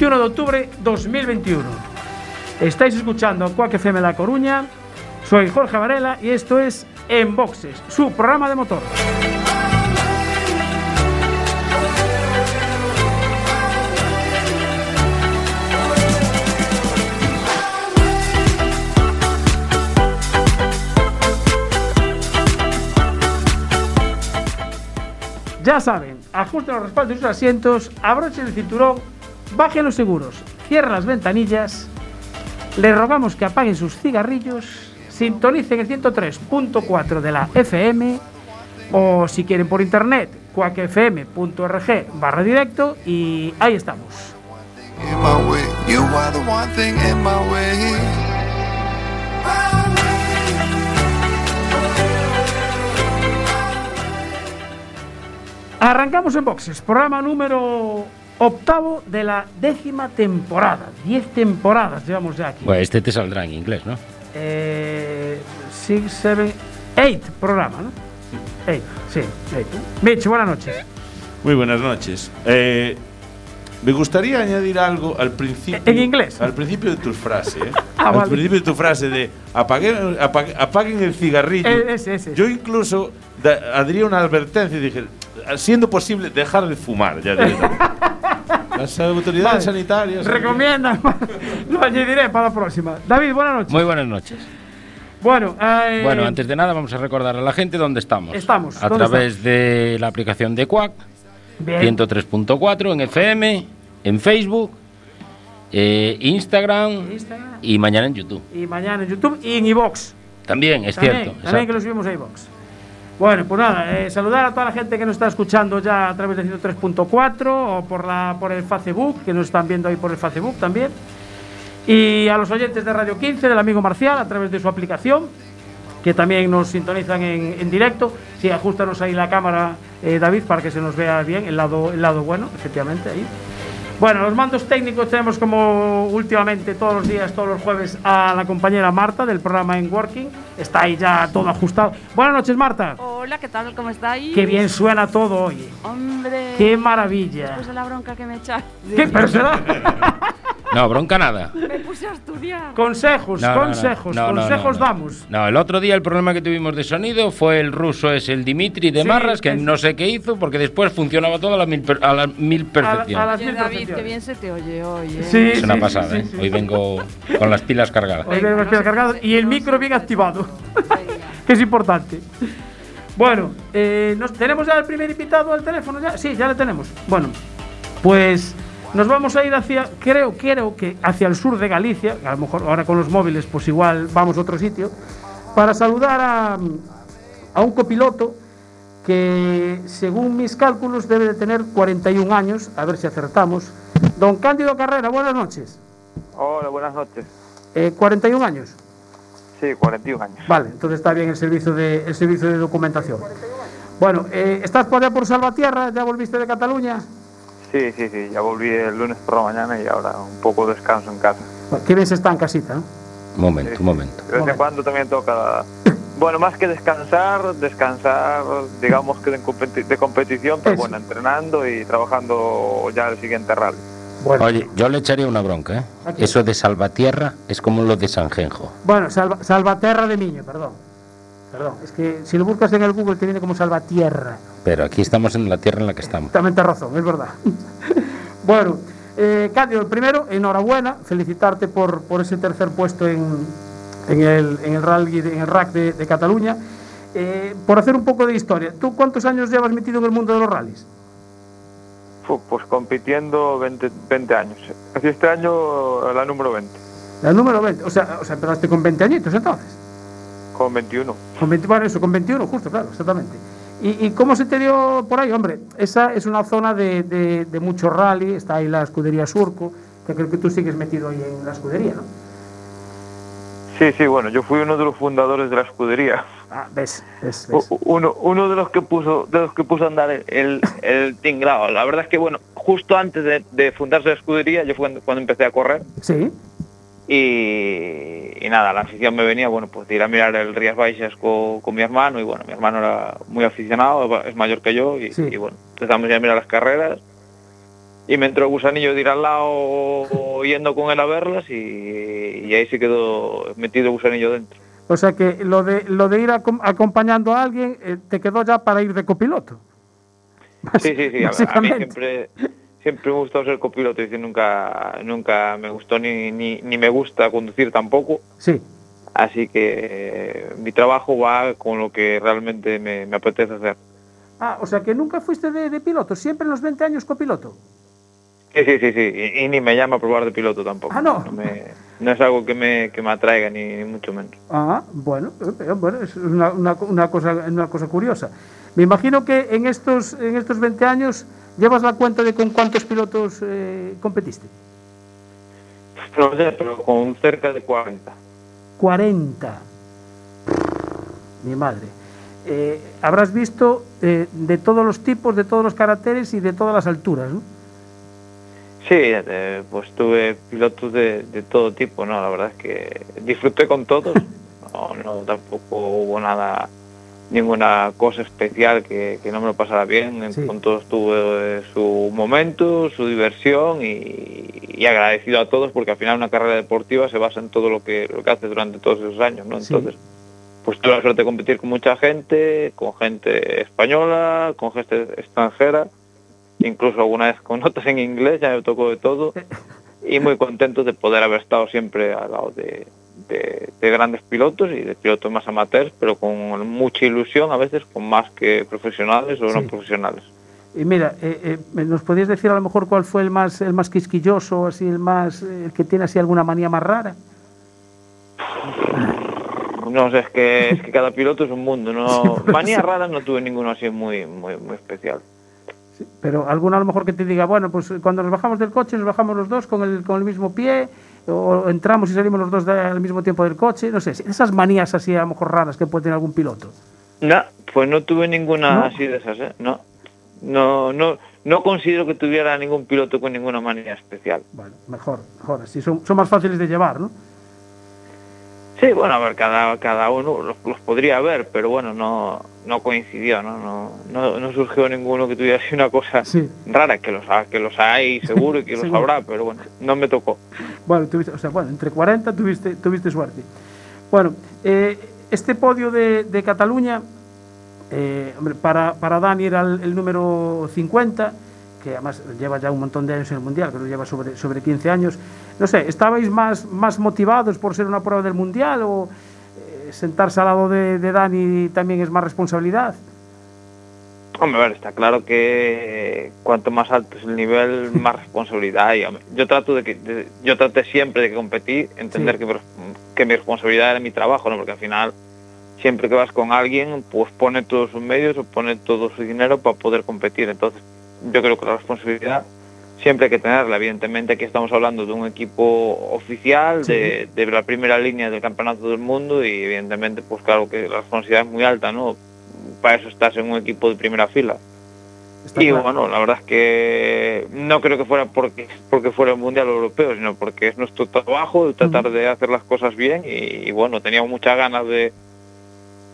21 de octubre 2021. Estáis escuchando a Quack FM La Coruña. Soy Jorge Varela y esto es En Boxes, su programa de motor. Ya saben, ajusten los respaldos de sus asientos, abrochen el cinturón, bajen los seguros, cierren las ventanillas, les rogamos que apaguen sus cigarrillos, sintonicen el 103.4 de la FM o si quieren por internet, cuacfm.org barra directo y ahí estamos. Arrancamos en boxes, programa número octavo de la décima temporada. Diez temporadas llevamos ya aquí. Bueno, este te saldrá en inglés, ¿no? Eh, six, seven, eight programa, ¿no? Eight, sí, eight. Mitch, buenas noches. Muy buenas noches. Eh, me gustaría añadir algo al principio. ¿En inglés? Al principio de tu frase. ¿eh? Ah, al vale. principio de tu frase de apaguen, apag- apaguen el cigarrillo. Eh, ese, ese. Yo incluso da- daría una advertencia y dije, siendo posible, dejar de fumar. Ya. Las autoridades Vale. sanitarias. Recomiendan, lo añadiré para la próxima. David, buenas noches. Muy buenas noches. Bueno, eh, Bueno, antes de nada vamos a recordar a la gente dónde estamos. Estamos, A ¿dónde través de la aplicación de Quack, bien. 103.4 en FM, en Facebook, eh, Instagram Instagram. y mañana en YouTube. y mañana en YouTube y en iVox. También, es También, cierto. también que lo subimos a iVox. Bueno, pues nada, eh, saludar a toda la gente que nos está escuchando ya a través de 103.4 o por, la, por el Facebook, que nos están viendo ahí por el Facebook también. Y a los oyentes de Radio 15, del amigo Marcial, a través de su aplicación, que también nos sintonizan en, en directo. Sí, ajustanos ahí la cámara, eh, David, para que se nos vea bien el lado, el lado bueno, efectivamente, ahí. Bueno, los mandos técnicos tenemos como últimamente todos los días, todos los jueves, a la compañera Marta del programa En Working. Está ahí ya todo ajustado. Buenas noches, Marta. Hola, ¿qué tal? ¿Cómo estáis? Qué bien suena todo hoy. Hombre. Qué maravilla. Después de la bronca que me echaste. ¿Qué pero será? No, bronca nada. Me puse a estudiar. Consejos, No, consejos, No, no, no, consejos no. damos. No, el otro día el problema que tuvimos de sonido fue el ruso, es el Dimitri de Sí, Marras, que es- no sé qué hizo, porque después funcionaba todo a la mil, per- a la mil perfección. A las Oye, mil David, perfecciones. qué bien se te oye hoy, ¿eh? Sí, Es una sí, pasada, sí, ¿eh? sí, Hoy vengo con las pilas cargadas. Hoy Venga, tenemos no pilas cargadas y el micro bien activado, que es importante. Bueno, eh, ¿nos tenemos ya el primer invitado al teléfono ya? Sí, ya le tenemos. Bueno, pues nos vamos a ir hacia, creo, creo que hacia el sur de Galicia, a lo mejor ahora con los móviles pues igual vamos a otro sitio, para saludar a, a un copiloto que según mis cálculos debe de tener 41 años, a ver si acertamos. Don Cándido Carrera, buenas noches. Hola, buenas noches. Eh, 41 años. Sí, 41 años. Vale, entonces está bien el servicio de, el servicio de documentación. Bueno, eh, ¿estás por allá por Salvatierra? ¿Ya volviste de Cataluña? Sí, sí, sí, ya volví el lunes por la mañana y ahora un poco de descanso en casa. Qué bien se está en casita, ¿no? Un momento, un momento. De vez en cuando también toca, bueno, más que descansar, descansar, digamos que de, competi- de competición, pero Eso. bueno, entrenando y trabajando ya el siguiente rally. Bueno, Oye, yo le echaría una bronca, ¿eh? Aquí. Eso de Salvatierra es como lo de Sanjenjo. bueno Salva- Salvaterra de Miño, perdón. Perdón, es que si lo buscas en el Google te viene como Salvatierra. Pero aquí estamos en la tierra en la que estamos. También te razón, es verdad. bueno, eh, Cándido, primero, enhorabuena, felicitarte por, por ese tercer puesto en, en el, en el rally, de- en el rack de, de Cataluña. Eh, por hacer un poco de historia, ¿tú cuántos años llevas metido en el mundo de los rallies? Pues compitiendo 20, 20 años. Así este año la número 20, El número 20, o sea, o sea, empezaste con 20 añitos entonces. Con 21. Con 20, bueno, eso, con 21, justo, claro, exactamente. ¿Y, y cómo se te dio por ahí? Hombre, esa es una zona de, de, de mucho rally, está ahí la escudería Surco, que creo que tú sigues metido ahí en la escudería, ¿no? Sí, sí, bueno, yo fui uno de los fundadores de la escudería. Ah, ves, ves, ves. Uno, uno de los que puso de los que puso a andar el, el, tinglao. La verdad es que bueno, justo antes de, de fundarse la escudería, yo fue cuando, cuando empecé a correr Sí, y, y nada, la afición me venía, bueno, pues de ir a mirar el Rías Baixas con, con mi hermano y bueno, mi hermano era muy aficionado, es mayor que yo y, Sí. y, bueno, empezamos ya a mirar las carreras y me entró el gusanillo de ir al lado yendo con él a verlas y, y ahí se quedó metido el gusanillo dentro. o sea que lo de, lo de ir acom- acompañando a alguien eh, te quedó ya para ir de copiloto. Sí, sí, sí. A, a mí siempre, siempre me gustó ser copiloto. Decir, nunca, nunca me gustó ni, ni, ni me gusta conducir tampoco. Sí, Así que eh, mi trabajo va con lo que realmente me, me apetece hacer. Ah, o sea que nunca fuiste de, de piloto, siempre en los 20 años copiloto. Sí, sí, sí, sí. Y, y ni me llama a probar de piloto tampoco. Ah, no. me- no es algo que me, que me atraiga, ni, ni mucho menos. Ah, bueno, eh, bueno es una, una, una cosa, una cosa curiosa. Me imagino que en estos, en estos 20 años llevas la cuenta de con cuántos pilotos eh, competiste. No sé, pero con cerca de 40. 40. Mi madre. Eh, habrás visto eh, de todos los tipos, de todos los caracteres y de todas las alturas, ¿no? Sí, eh, pues tuve pilotos de, de todo tipo, ¿no? La verdad es que disfruté con todos. No, no tampoco hubo nada, ninguna cosa especial que, que no me lo pasara bien. En- Sí. Todos tuve su momento, su diversión y, y agradecido a todos porque al final una carrera deportiva se basa en todo lo que, lo que haces durante todos esos años, ¿no? Sí. Entonces, pues tuve la suerte de competir con mucha gente, con gente española, con gente extranjera, incluso alguna vez con notas en inglés, ya me tocó de todo, y muy contento de poder haber estado siempre al lado de, de- de grandes pilotos y de pilotos más amateurs, pero con mucha ilusión, a veces con más que profesionales o no Sí. profesionales. Y mira, eh, eh, ¿nos podías decir a lo mejor cuál fue el más, el más quisquilloso, así, el más, eh, el que tiene así alguna manía más rara? No sé, es que, es que cada piloto es un mundo, no Sí, manías raras no tuve ninguno así muy, muy, muy especial. Sí, Pero alguna a lo mejor que te diga, bueno, pues cuando nos bajamos del coche, nos bajamos los dos con el, con el mismo pie, o entramos y salimos los dos al mismo tiempo del coche, no sé, esas manías así a lo mejor raras que puede tener algún piloto. No, pues no tuve ninguna ¿No? así de esas, ¿eh? No, no, no, no considero que tuviera ningún piloto con ninguna manía especial. Bueno, mejor, mejor, así son, son más fáciles de llevar, ¿no? Sí, bueno, a ver, cada, cada uno los, los podría ver, pero bueno, no, no coincidió, ¿no? No, no, no surgió ninguno que tuviera así una cosa Sí. rara, que los, que los hay seguro y que los habrá, pero bueno, no me tocó. Bueno, tuviste, o sea, bueno, entre 40 tuviste, tuviste suerte. Bueno, eh, este podio de, de Cataluña, eh, hombre, para, para Dani era el, el número 50, que además lleva ya un montón de años en el Mundial, creo que lleva sobre, sobre 15 años. No sé, ¿estabais más, más motivados por ser una prueba del Mundial o eh, sentarse al lado de, de Dani también es más responsabilidad? Hombre, está claro que cuanto más alto es el nivel, más responsabilidad hay. Yo trato de que de- yo traté siempre de competir, entender Sí. que, que mi responsabilidad era mi trabajo, ¿no? Porque al final siempre que vas con alguien, pues pone todos sus medios o pone todo su dinero para poder competir. Entonces, yo creo que la responsabilidad siempre hay que tenerla. Evidentemente, aquí estamos hablando de un equipo oficial, Sí. de, de la primera línea del campeonato del mundo y evidentemente, pues claro que la responsabilidad es muy alta, ¿no? Para eso estás en un equipo de primera fila. Está Y claro. bueno, la verdad es que no creo que fuera porque porque fuera el mundial europeo, sino porque es nuestro trabajo de tratar de hacer las cosas bien y, y bueno, teníamos muchas ganas de,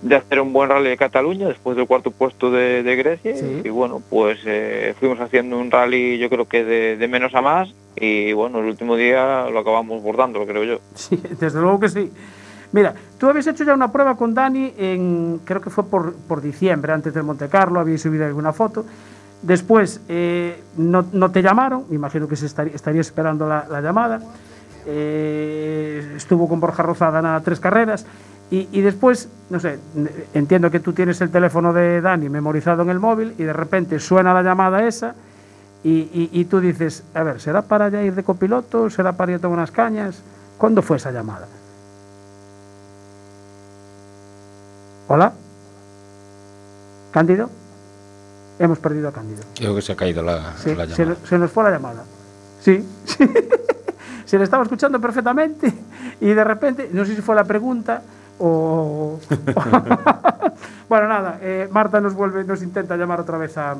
de hacer un buen rally de Cataluña después del cuarto puesto de, de Grecia Sí. y bueno, pues eh, fuimos haciendo un rally yo creo que de, de menos a más y bueno, el último día lo acabamos bordando, creo yo. Sí, desde luego que sí. Mira, tú habías hecho ya una prueba con Dani en, creo que fue por, por diciembre, antes del Monte Carlo, habías subido alguna foto. Después eh, no, no te llamaron, me imagino que se estaría, estaría esperando la, la llamada. Eh, estuvo con Borja Rozada nada, tres carreras. Y, y después, no sé, entiendo que tú tienes el teléfono de Dani memorizado en el móvil y de repente suena la llamada esa y, y- y tú dices, a ver, ¿será para ya ir de copiloto? ¿Será para ir a tomar unas cañas? ¿Cuándo fue esa llamada? ¿Hola? ¿Cándido? Hemos perdido a Cándido. Creo que se ha caído la, Sí, la se, llamada. se nos fue la llamada. Sí. se le estaba escuchando perfectamente y de repente, no sé si fue la pregunta o... bueno, nada, eh, Marta nos vuelve, nos intenta llamar otra vez a,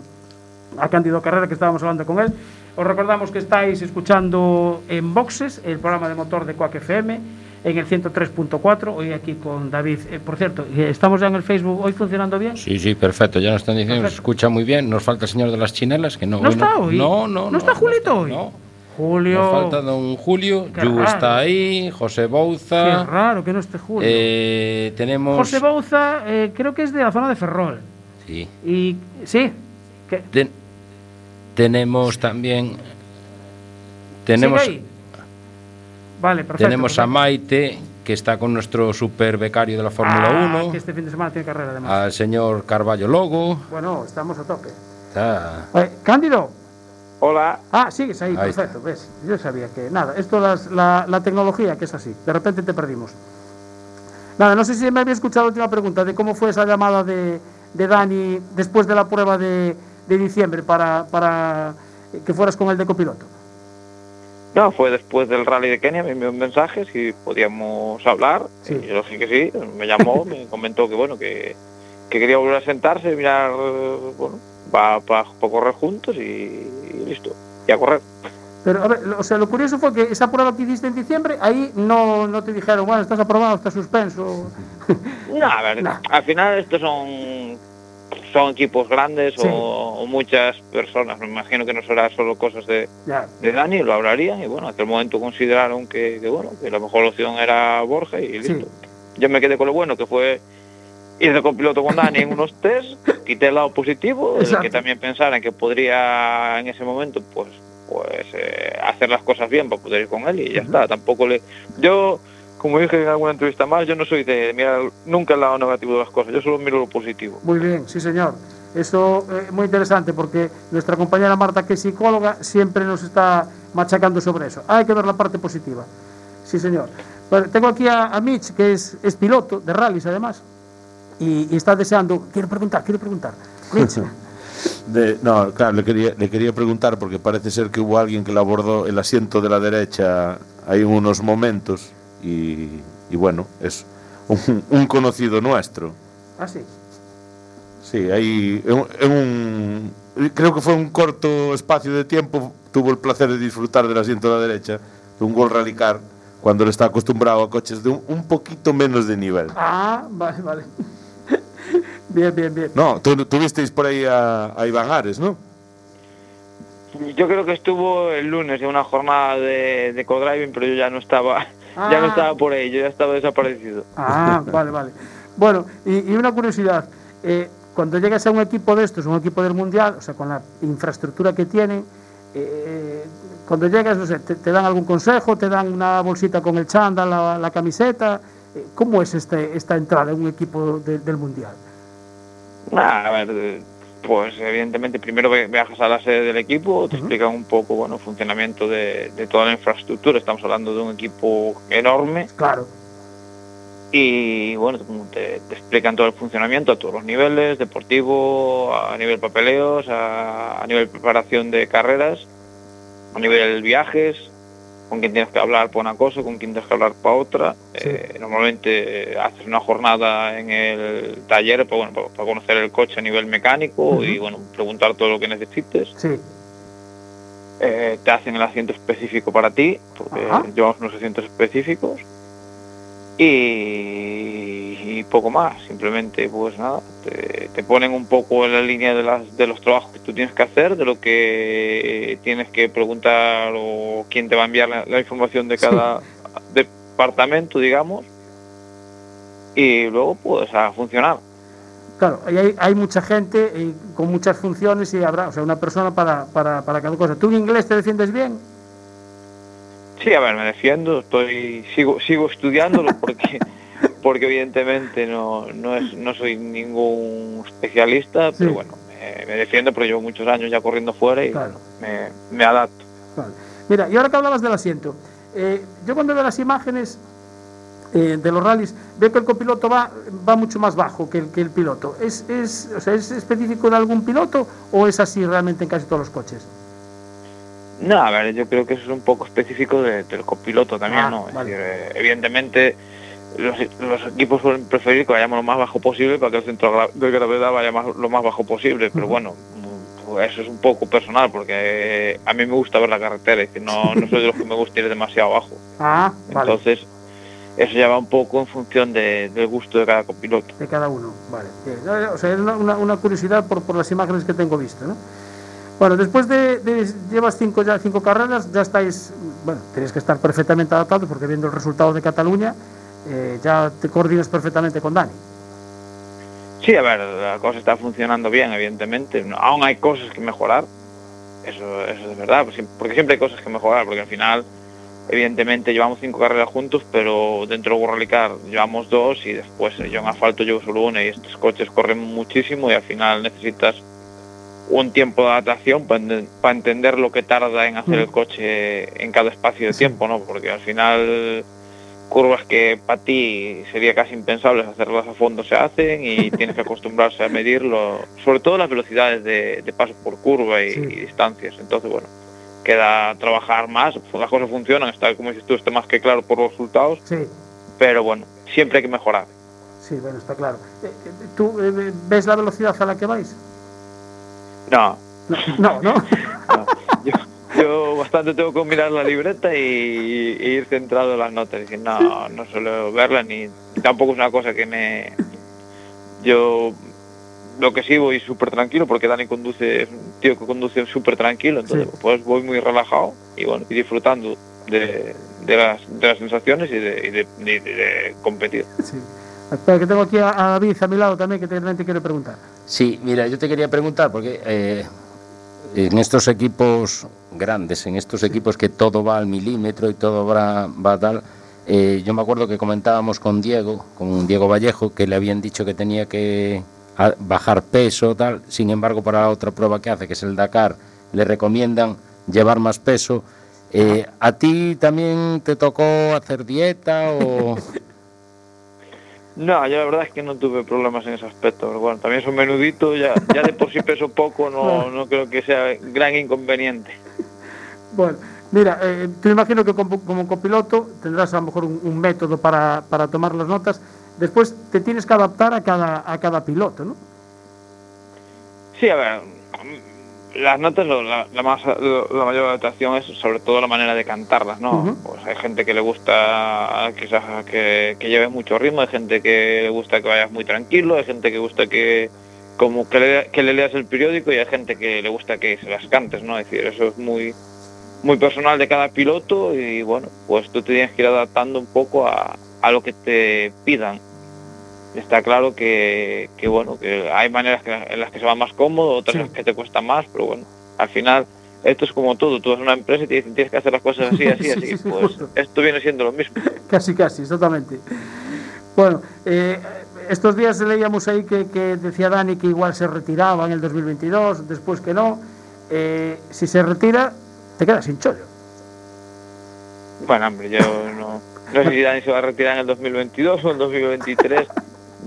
a Cándido Carrera, que estábamos hablando con él. Os recordamos que estáis escuchando en Boxes, el programa de motor de Quack FM, en el 103.4, hoy aquí con David. Eh, por cierto, eh, ¿estamos ya en el Facebook hoy funcionando bien? Sí, sí, perfecto. Ya nos están diciendo, se Perfecto. escucha muy bien. Nos falta el señor de las chinelas, que no. ¿No está hoy? No, no, ¿No está Julito hoy? No. Julio. Nos falta don Julio, Qué Yu raro. está ahí, José Qué Bouza. raro que no esté Julio. eh, tenemos. José Bouza, eh, creo que es de la zona de Ferrol. Sí. Y sí, que, Ten- tenemos también. Tenemos, ¿sigue ahí? Vale, perfecto. tenemos a. Maite, que está con nuestro super becario de la Fórmula Ah, 1. que este fin de semana tiene carrera además. Al señor Carballo Logo. Bueno, estamos a tope. Eh, Cándido. Hola, Ah, sigues ahí, Ahí perfecto. ¿ves? Yo sabía que nada, esto las- la, la tecnología que es así. De repente te perdimos. Nada, no sé si me había escuchado la última pregunta de cómo fue esa llamada de, de Dani después de la prueba de, de diciembre para, para que fueras con el de copiloto. no, fue después del rally de Kenia, me envió un mensaje si podíamos hablar. Sí. Y yo dije que sí, me llamó, me comentó que bueno, que, que quería volver a sentarse, mirar, eh, bueno, para correr juntos y, y listo, y a correr. Pero, a ver, o sea, lo curioso fue que esa prueba que hiciste en diciembre, ahí no, no te dijeron, bueno, estás aprobado, estás suspenso. No, a ver, al final estos son son equipos grandes Sí. o, o muchas personas. Me imagino que no será solo cosas de, ya, de Dani, lo hablarían y bueno, en aquel momento consideraron que, que, bueno, que la mejor opción era Borja y Sí. listo. Yo me quedé con lo bueno que fue de copiloto con Dani en unos test, quité el lado positivo, Exacto. que también pensaran que podría en ese momento pues pues eh, hacer las cosas bien para poder ir con él y ya está. Tampoco le yo como dije en alguna entrevista más, yo no soy de mirar nunca el lado negativo de las cosas, yo solo miro lo positivo. Muy bien, sí señor. Eso es muy interesante porque nuestra compañera Marta, que es psicóloga, siempre nos está machacando sobre eso. Hay que ver la parte positiva. Sí señor. Bueno, tengo aquí a, a Mitch, que es, es piloto de rallies además, y, y está deseando, quiero preguntar, quiero preguntar. De- no, claro, le quería, le quería preguntar porque parece ser que hubo alguien que le abordó el asiento de la derecha en unos momentos y, y bueno, es un, un conocido nuestro. ah sí, Sí, ahí en, en un creo que fue un corto espacio de tiempo tuvo el placer de disfrutar del asiento de la derecha de un Gol Rally Car cuando él está acostumbrado a coches de un, un poquito menos de nivel. ah, vale, vale. Bien, bien, bien. No, tú, tuvisteis por ahí a, a Iván Ares, ¿no? Yo creo que estuvo el lunes en una jornada de, de co-driving, pero yo ya no estaba ya no Ah. estaba por ahí, yo ya estaba desaparecido. Ah, vale, vale. Bueno, y, y una curiosidad. eh, cuando llegas a un equipo de estos, un equipo del Mundial, o sea, con la infraestructura que tienen, eh, cuando llegas, no sé, te, te dan algún consejo, te dan una bolsita con el chándal, la, la camiseta. eh, ¿Cómo es este, esta entrada en un equipo de- del Mundial? Nah, a ver, pues evidentemente primero viajas a la sede del equipo, te explican un poco bueno, el funcionamiento de, de toda la infraestructura. Estamos hablando de un equipo enorme. Claro, y bueno, te, te explican todo el funcionamiento a todos los niveles, deportivo, a nivel papeleos, a, a nivel preparación de carreras, a nivel viajes, con quién tienes que hablar para una cosa, con quién tienes que hablar para otra. Sí. Eh, normalmente eh, haces una jornada en el taller para, bueno, para, para conocer el coche a nivel mecánico y bueno, preguntar todo lo que necesites. sí. Eh, te hacen el asiento específico para ti, porque Ajá. llevamos unos asientos específicos. Y, y poco más, simplemente pues nada, te, te ponen un poco en la línea de, las, de los trabajos que tú tienes que hacer, de lo que tienes que preguntar o quién te va a enviar la, la información de cada departamento, digamos. Y luego pues a funcionar. Claro, hay, hay mucha gente eh, con muchas funciones y habrá, o sea, una persona para, para, para cada cosa. ¿Tú en inglés te defiendes bien? Sí, a ver, me defiendo, estoy sigo sigo estudiándolo porque porque evidentemente no no es no soy ningún especialista, pero Sí. bueno, me, me defiendo porque llevo muchos años ya corriendo fuera y Claro. me, me adapto. Vale. Mira, y ahora que hablabas del asiento, eh, yo cuando veo las imágenes eh, de los rallies, veo que el copiloto va, va mucho más bajo que el, que el piloto. ¿Es, es, o sea, ¿Es específico de algún piloto o es así realmente en casi todos los coches? No, a ver, yo creo que eso es un poco específico de- del copiloto también, Ah, ¿no? Es vale. decir, eh, evidentemente los, los equipos suelen preferir que vayamos lo más bajo posible para que el centro de gravedad vaya más- lo más bajo posible, pero bueno, pues eso es un poco personal porque eh, a mí me gusta ver la carretera, es decir, no, no soy de los que me gusta ir demasiado abajo. Ah, vale. Entonces, eso ya va un poco en función de- del gusto de cada copiloto. de cada uno. Vale. O sea, es una, una- una curiosidad por, por las imágenes que tengo visto, ¿no? Bueno, después de, de- llevas cinco ya cinco carreras, ya estáis, bueno, tenéis que estar perfectamente adaptados porque viendo el resultado de Cataluña, eh, ya te coordinas perfectamente con Dani. Sí, a ver, la cosa está funcionando bien, evidentemente. No, aún hay cosas que mejorar. Eso, eso es verdad, porque siempre hay cosas que mejorar, porque al final, evidentemente, llevamos cinco carreras juntos, pero dentro de Rally Car llevamos dos y después eh, yo en asfalto llevo solo una y estos coches corren muchísimo y al final necesitas un tiempo de adaptación para entender lo que tarda en hacer el Mm. coche en cada espacio de tiempo, ¿no? Porque al final curvas que para ti sería casi impensable hacerlas a fondo se hacen y tienes que acostumbrarse a medirlo, sobre todo las velocidades de, de paso por curva y, Sí. y distancias. Entonces, bueno, queda trabajar más, las cosas funcionan, está como dices tú, está más que claro por los resultados, Sí, pero bueno, siempre hay que mejorar. sí, bueno, está claro. Eh, eh, ¿Tú eh, ves la velocidad a la que vais? No, No, no, ¿no? no. Yo, yo bastante tengo que mirar la libreta y, y ir centrado en las notas. Decir, no, no suelo verla ni tampoco es una cosa que me. Yo lo que sí voy súper tranquilo porque Dani conduce, es un tío que conduce súper tranquilo, entonces Sí. pues voy muy relajado y bueno, y disfrutando de, de, las, de las sensaciones y de, y de, y competir. Sí. Espera, que tengo aquí a, David a mi lado también que también te quiere preguntar. Sí, mira, yo te quería preguntar, porque eh, en estos equipos grandes, en estos equipos que todo va al milímetro y todo va, va tal, eh, yo me acuerdo que comentábamos con Diego, con Diego Vallejo, que le habían dicho que tenía que a- bajar peso, tal, sin embargo, para la otra prueba que hace, que es el Dakar, le recomiendan llevar más peso. Eh, ¿A ti también te tocó hacer dieta o...? No, yo la verdad es que no tuve problemas en ese aspecto, pero bueno, también soy menudito, ya, ya de por sí peso poco, no, no creo que sea gran inconveniente. Bueno, mira, eh, te imagino que como, como copiloto tendrás a lo mejor un, un método para, para tomar las notas. Después te tienes que adaptar a cada, a cada piloto, ¿no? Sí, a ver, las notas, lo- la, la más, lo- la mayor adaptación es sobre todo la manera de cantarlas, ¿no? Pues hay gente que le gusta quizás que, que lleves mucho ritmo, hay gente que le gusta que vayas muy tranquilo, hay gente que gusta que como que le, que le leas el periódico y hay gente que le gusta que se las cantes, ¿no? Es decir, eso es muy muy personal de cada piloto y bueno, pues tú te tienes que ir adaptando un poco a, a lo que te pidan. Está claro que, que bueno, que hay maneras que- en las que se va más cómodo, otras Sí. en las que te cuesta más, pero bueno, al final esto es como todo, tú eres una empresa y te dicen tienes que hacer las cosas así, así, Sí, así, sí, sí, pues esto viene siendo lo mismo. Casi, casi, exactamente. Bueno, eh, estos días leíamos ahí que, que decía Dani que igual se retiraba en el 2022, después que no. Eh, si se retira, te quedas sin chollo. Bueno, hombre, yo no, no sé si Dani se va a retirar en el 2022 o en el 2023.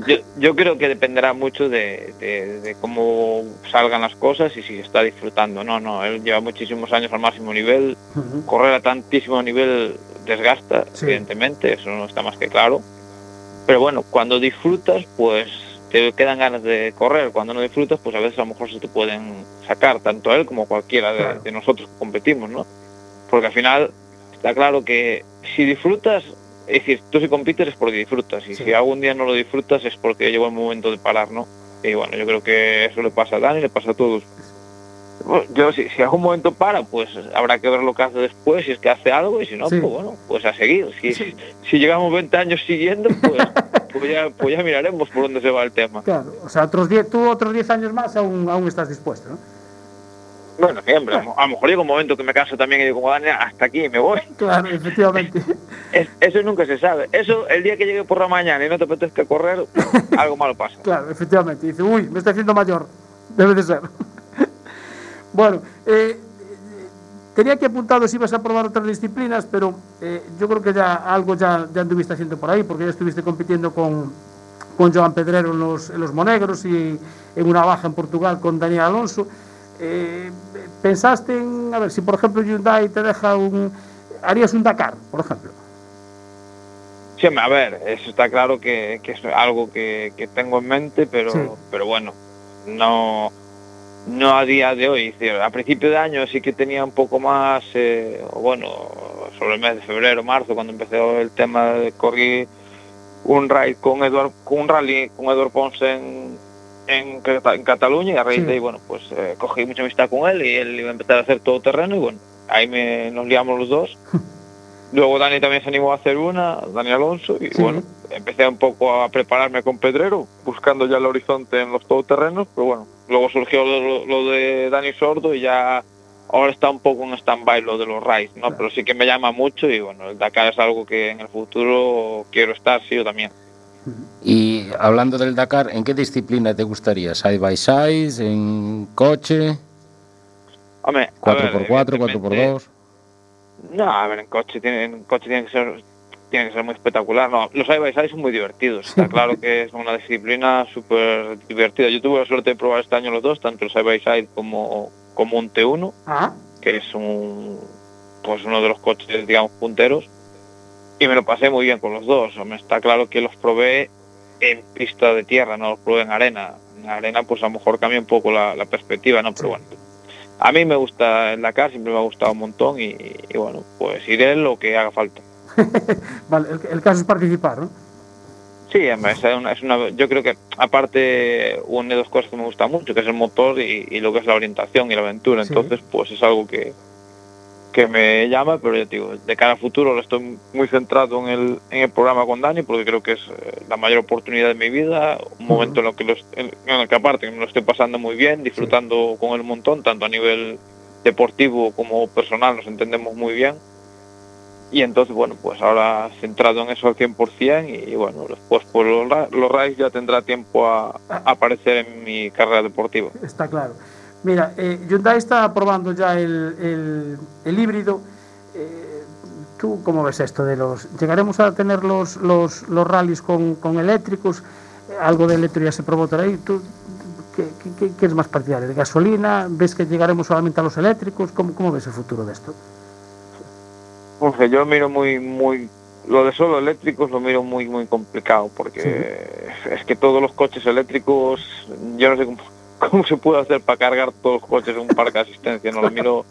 Yo, yo creo que dependerá mucho de, de- de cómo salgan las cosas y si está disfrutando. No, no, él lleva muchísimos años al máximo nivel. Correr a tantísimo nivel desgasta, Sí. evidentemente, eso no está más que claro. Pero bueno, cuando disfrutas, pues te quedan ganas de correr. Cuando no disfrutas, pues a veces a lo mejor se te pueden sacar, tanto él como cualquiera de, Claro. de nosotros que competimos, ¿no? Porque al final está claro que si disfrutas, es decir, tú si compites es porque disfrutas, y Sí. si algún día no lo disfrutas es porque llegó el momento de parar, ¿no? Y bueno, yo creo que eso le pasa a Dani, le pasa a todos. Bueno, Yo, si, si algún momento para, pues habrá que ver lo que hace después, si es que hace algo, y si no, Sí. pues bueno, pues a seguir. Si, Sí. si llegamos 20 años siguiendo, pues, pues, ya, pues ya miraremos por dónde se va el tema. Claro, o sea, otros 10, tú otros 10 años más aún, aún estás dispuesto, ¿no? Bueno, siempre, a, lo- a lo mejor llega un momento que me canso también y digo, como Dani, hasta aquí me voy. Claro, efectivamente. Es- eso nunca se sabe. Eso, el día que llegue por la mañana y no te apetezca correr, algo malo pasa. Claro, efectivamente. Dice, uy, me estoy haciendo mayor. Debe de ser. bueno, eh, eh, tenía que apuntado si ibas a probar otras disciplinas, pero eh, yo creo que ya algo ya, ya anduviste haciendo por ahí, porque ya estuviste compitiendo con, con Joan Pedrero en los, en los Monegros y en una baja en Portugal con Daniel Alonso. Eh, ¿pensaste en, a ver, si por ejemplo Hyundai te deja un... harías un Dakar, por ejemplo? Sí, a ver, eso está claro que, que es algo que, que tengo en mente, pero, Sí. pero bueno, no, no a día de hoy. Decir, a principio de año sí que tenía un poco más, eh, bueno, sobre el mes de febrero, marzo, cuando empezó el tema de correr un ride con Eduard, con un rally con Eduard Pons en, en, en Cataluña y a raíz Sí. de ahí, bueno, pues eh, cogí mucha amistad con él y él iba a empezar a hacer todo terreno y bueno, ahí me, nos liamos los dos. Luego Dani también se animó a hacer una, Dani Alonso, y Sí. bueno, empecé un poco a prepararme con Pedrero, buscando ya el horizonte en los todoterrenos, pero bueno, luego surgió lo, lo de Dani Sordo y ya ahora está un poco en stand-by lo de los rides, ¿no? Pero sí que me llama mucho y bueno, el Dakar es algo que en el futuro quiero estar, sí, yo también. Y hablando del Dakar, ¿en qué disciplina te gustaría? ¿Side by side? ¿En coche? Hombre, a ver, ¿4x4? evidentemente- ¿4x2? No, a ver, en coche tiene, en coche tiene que ser tiene que ser muy espectacular. No, los side by side son muy divertidos. Está claro que es una disciplina súper divertida. Yo tuve la suerte de probar este año los dos, tanto el side by side como, como un T1, Ah, que es un pues uno de los coches, digamos, punteros. Y me lo pasé muy bien con los dos. Me está claro que los probé en pista de tierra, no los probé en arena. En arena, pues a lo mejor cambia un poco la, la perspectiva, ¿no? Pero bueno, a mí me gusta el Dakar, siempre me ha gustado un montón y, y bueno, pues iré lo que haga falta. vale, el, el caso es participar, ¿no? Sí, es una, es una- yo creo que aparte une dos cosas que me gustan mucho, que es el motor y, y lo que es la orientación y la aventura. Sí. Entonces, pues es algo que, que me llama, pero ya te digo, de cara a futuro lo estoy muy centrado en el, en el programa con Dani, porque creo que es eh, la mayor oportunidad de mi vida, un momento en, lo que lo, est- en, en el que aparte que me lo estoy pasando muy bien, disfrutando con él un montón, tanto a nivel deportivo como personal, nos entendemos muy bien. Y entonces, bueno, pues ahora centrado en eso al 100% y, bueno, después por los, los rides ya tendrá tiempo a, a aparecer en mi carrera deportiva. Está claro. Mira, eh, Hyundai está probando ya el, el- el híbrido. Eh, ¿Tú cómo ves esto de los... ¿Llegaremos a tener los, los, los rallies con, con eléctricos? Eh, Algo de eléctrico ya se probó por ahí. ¿Tú qué, qué- qué- qué es más partidario? ¿De gasolina? ¿Ves que llegaremos solamente a los eléctricos? ¿Cómo, cómo ves el futuro de esto? Uf, yo miro muy, muy, lo de solo eléctricos lo miro muy, muy complicado porque es que todos los coches eléctricos, yo no sé cómo, cómo se puede hacer para cargar todos los coches en un parque de asistencia, no lo miro,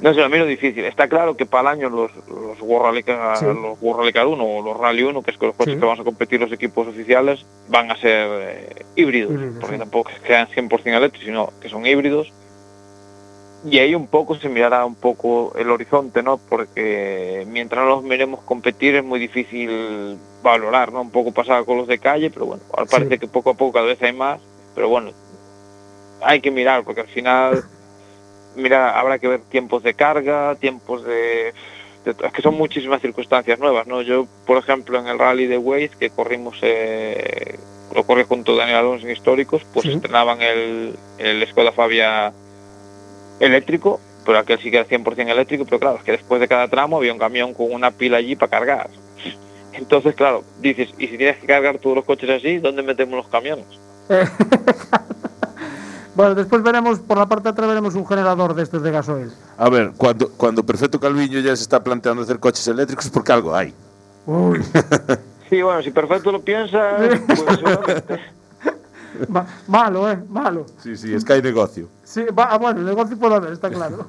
no sé, lo miro difícil. Está claro que para el año los, los World Rally Car, Sí. los World Rally Car 1 o los Rally 1, que es con los coches Sí. que vamos a competir los equipos oficiales, van a ser eh, híbridos, Híbridos, porque sí. tampoco sean 100% eléctricos, sino que son híbridos y ahí un poco se mirará un poco el horizonte, ¿no? Porque mientras no los miremos competir es muy difícil valorar, ¿no? Un poco pasaba con los de calle, pero bueno, ahora parece que poco a poco cada vez hay más, pero bueno, hay que mirar, porque al final, mira, habrá que ver tiempos de carga, tiempos de... de- es que son muchísimas circunstancias nuevas, ¿no? Yo, por ejemplo, en el rally de Waze que corrimos, eh, lo corrí junto a Daniel Alonso en históricos, pues Sí. estrenaban el, el Skoda Fabia eléctrico, pero aquel sí que era 100% eléctrico, pero claro, es que después de cada tramo había un camión con una pila allí para cargar. Entonces, claro, dices, ¿y si tienes que cargar todos los coches así, dónde metemos los camiones? Bueno, después veremos, por la parte de atrás veremos un generador de estos de gasoil. A ver, cuando, cuando Perfecto Calviño ya se está planteando hacer coches eléctricos, porque algo hay. Uy, Sí, bueno, si perfecto lo piensas, pues seguramente. ma- malo, ¿eh? Malo. Sí, sí, es que hay negocio. Sí, va, ah, bueno, el negocio puede haber, está claro.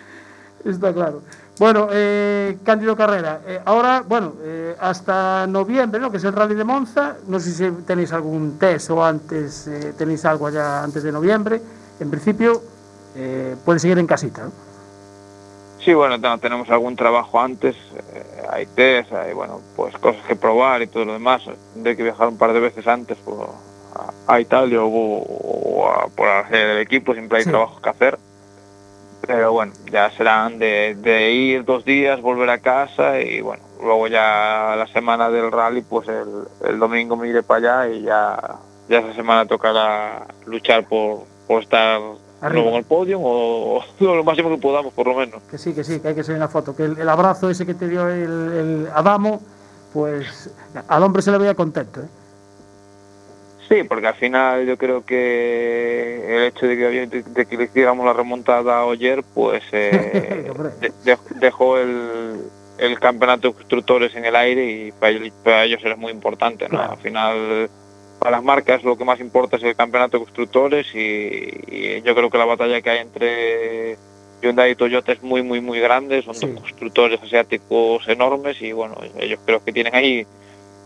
está claro. Bueno, eh, Cándido Carrera, eh, ahora, bueno, eh, hasta noviembre, ¿no? Que es el Rally de Monza. No sé si tenéis algún test o antes, eh, tenéis algo allá antes de noviembre. En principio, eh, puede seguir en casita, ¿no? Sí, bueno, no, tenemos algún trabajo antes, hay test, hay, bueno, pues cosas que probar y todo lo demás. Tendré que viajar un par de veces antes por, a, a Italia o, o a- por hacer el equipo, siempre hay Sí. trabajos que hacer. Pero bueno, ya serán de, de ir dos días, volver a casa y bueno, luego ya la semana del rally, pues el, el domingo me iré para allá y ya, ya esa semana tocará luchar por, por estar Arriba. en el podio o, o lo máximo que podamos, por lo menos. Que sí, que sí, que hay que salir en la foto. Que el, el abrazo ese que te dio el, el Adamo, pues al hombre se le veía contento, ¿eh? Sí, porque al final yo creo que el hecho de que, de, que le hiciéramos la remontada ayer, pues eh, Hombre. de- de- dejó el, el campeonato de constructores en el aire y para ellos, para ellos era muy importante. ¿no? Claro. Al final, para las marcas lo que más importa es el campeonato de constructores y, y yo creo que la batalla que hay entre Hyundai y Toyota es muy, muy, muy grande. Son Sí. dos constructores asiáticos enormes y bueno, ellos creo que tienen ahí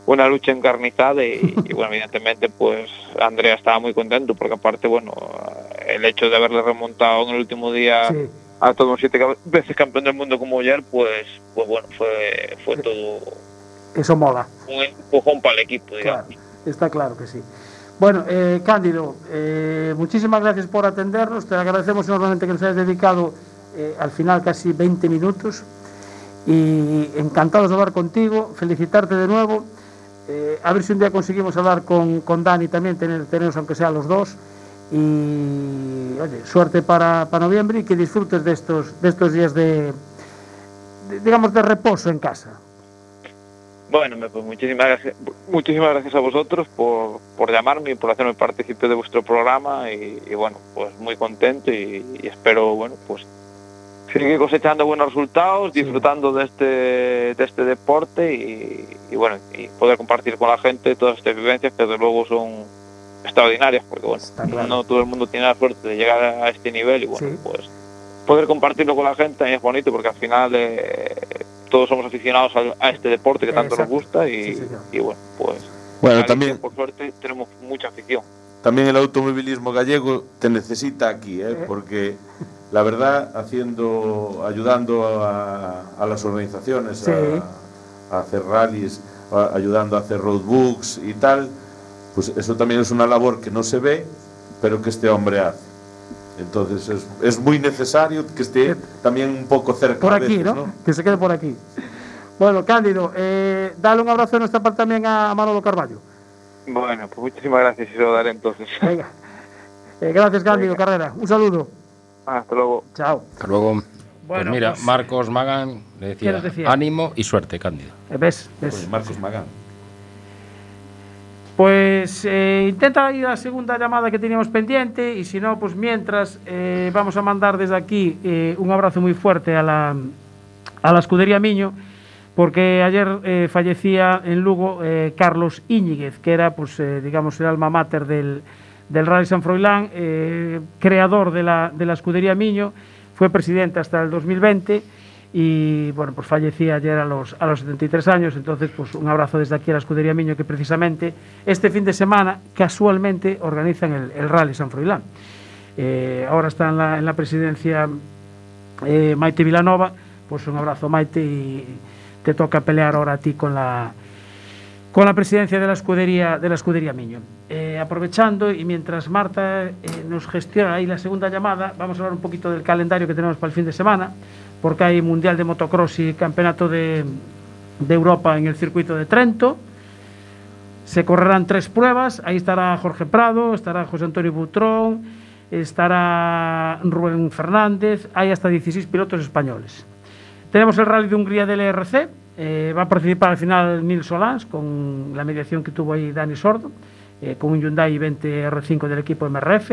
una lucha encarnizada y, y, bueno, evidentemente pues Andrea estaba muy contento porque aparte, bueno, el hecho de haberle remontado en el último día Sí. a todo un siete veces campeón del mundo como ayer, pues, pues bueno, fue, fue todo Eso mola. un empujón para el equipo, digamos. Claro, está claro que sí. Bueno, eh, Cándido, eh, muchísimas gracias por atendernos. Te agradecemos enormemente que nos hayas dedicado eh, al final casi 20 minutos. Y encantados de hablar contigo, felicitarte de nuevo. Eh, a ver si un día conseguimos hablar con, con Dani también, tener, tenernos aunque sea los dos. Y oye, suerte para, para noviembre y que disfrutes de estos, de estos días de, digamos, de reposo en casa. Bueno, pues muchísimas gracias, muchísimas gracias a vosotros por, por llamarme y por hacerme partícipe de vuestro programa y, y bueno, pues muy contento y, y espero, bueno, pues seguir cosechando buenos resultados, Sí. disfrutando de este, de este deporte y, y bueno, y poder compartir con la gente todas estas vivencias que desde luego son extraordinarias porque bueno, claro. no todo el mundo tiene la suerte de llegar a este nivel y bueno, Sí. pues poder compartirlo con la gente es bonito porque al final eh, todos somos aficionados al- a, este deporte que tanto Exacto. nos gusta y, Sí, y bueno, pues Bueno, Galicia, también, por suerte tenemos mucha afición. también el automovilismo gallego te necesita aquí, ¿eh? Eh. porque la verdad, haciendo, ayudando a, a las organizaciones Sí. a, a hacer rallies, a- ayudando a hacer roadbooks y tal, pues eso también es una labor que no se ve, pero que este hombre hace. Entonces es, es muy necesario que esté también un poco cerca. por aquí, veces, ¿no? Que se quede por aquí. Bueno, Cándido, eh, dale un abrazo de nuestra parte también a Manolo Carballo. Bueno, pues muchísimas gracias y se lo daré entonces. Venga. Eh, gracias, Cándido Venga. Carrera. Un saludo. Hasta luego. Chao. Hasta luego. pues Bueno, mira, pues- Marcos Magán le ¿Qué decía, decía? ánimo y suerte, Cándido. Eh, ¿Ves? ¿Ves? Pues Marcos Magán. Pues eh, intenta ir a la segunda llamada que teníamos pendiente y si no, pues mientras eh, vamos a mandar desde aquí eh, un abrazo muy fuerte a la, a la escudería Miño, porque ayer eh, fallecía en Lugo eh, Carlos Íñiguez, que era, pues, eh, digamos, el alma mater del, del Rally San Froilán, eh, creador de la, de la escudería Miño, fue presidente hasta el 2020 y bueno, pues fallecía ayer a los, a los 73 años, entonces pues un abrazo desde aquí a la Escudería Miño que precisamente este fin de semana casualmente organizan el, el Rally San Froilán. Eh, ahora está en la, en la presidencia eh, Maite Vilanova, pues un abrazo Maite y te toca pelear ahora a ti con la, con la presidencia de la escudería de la escudería Miño. Eh, aprovechando y mientras Marta eh, nos gestiona ahí la segunda llamada, vamos a hablar un poquito del calendario que tenemos para el fin de semana, porque hay Mundial de Motocross y Campeonato de, de Europa en el circuito de Trento. Se correrán tres pruebas, ahí estará Jorge Prado, estará José Antonio Butrón, estará Rubén Fernández, hay hasta 16 pilotos españoles. Tenemos el Rally de Hungría del ERC, eh, va a participar al final Nils Solans con la mediación que tuvo ahí Dani Sordo, eh, con un Hyundai 20 R5 del equipo MRF.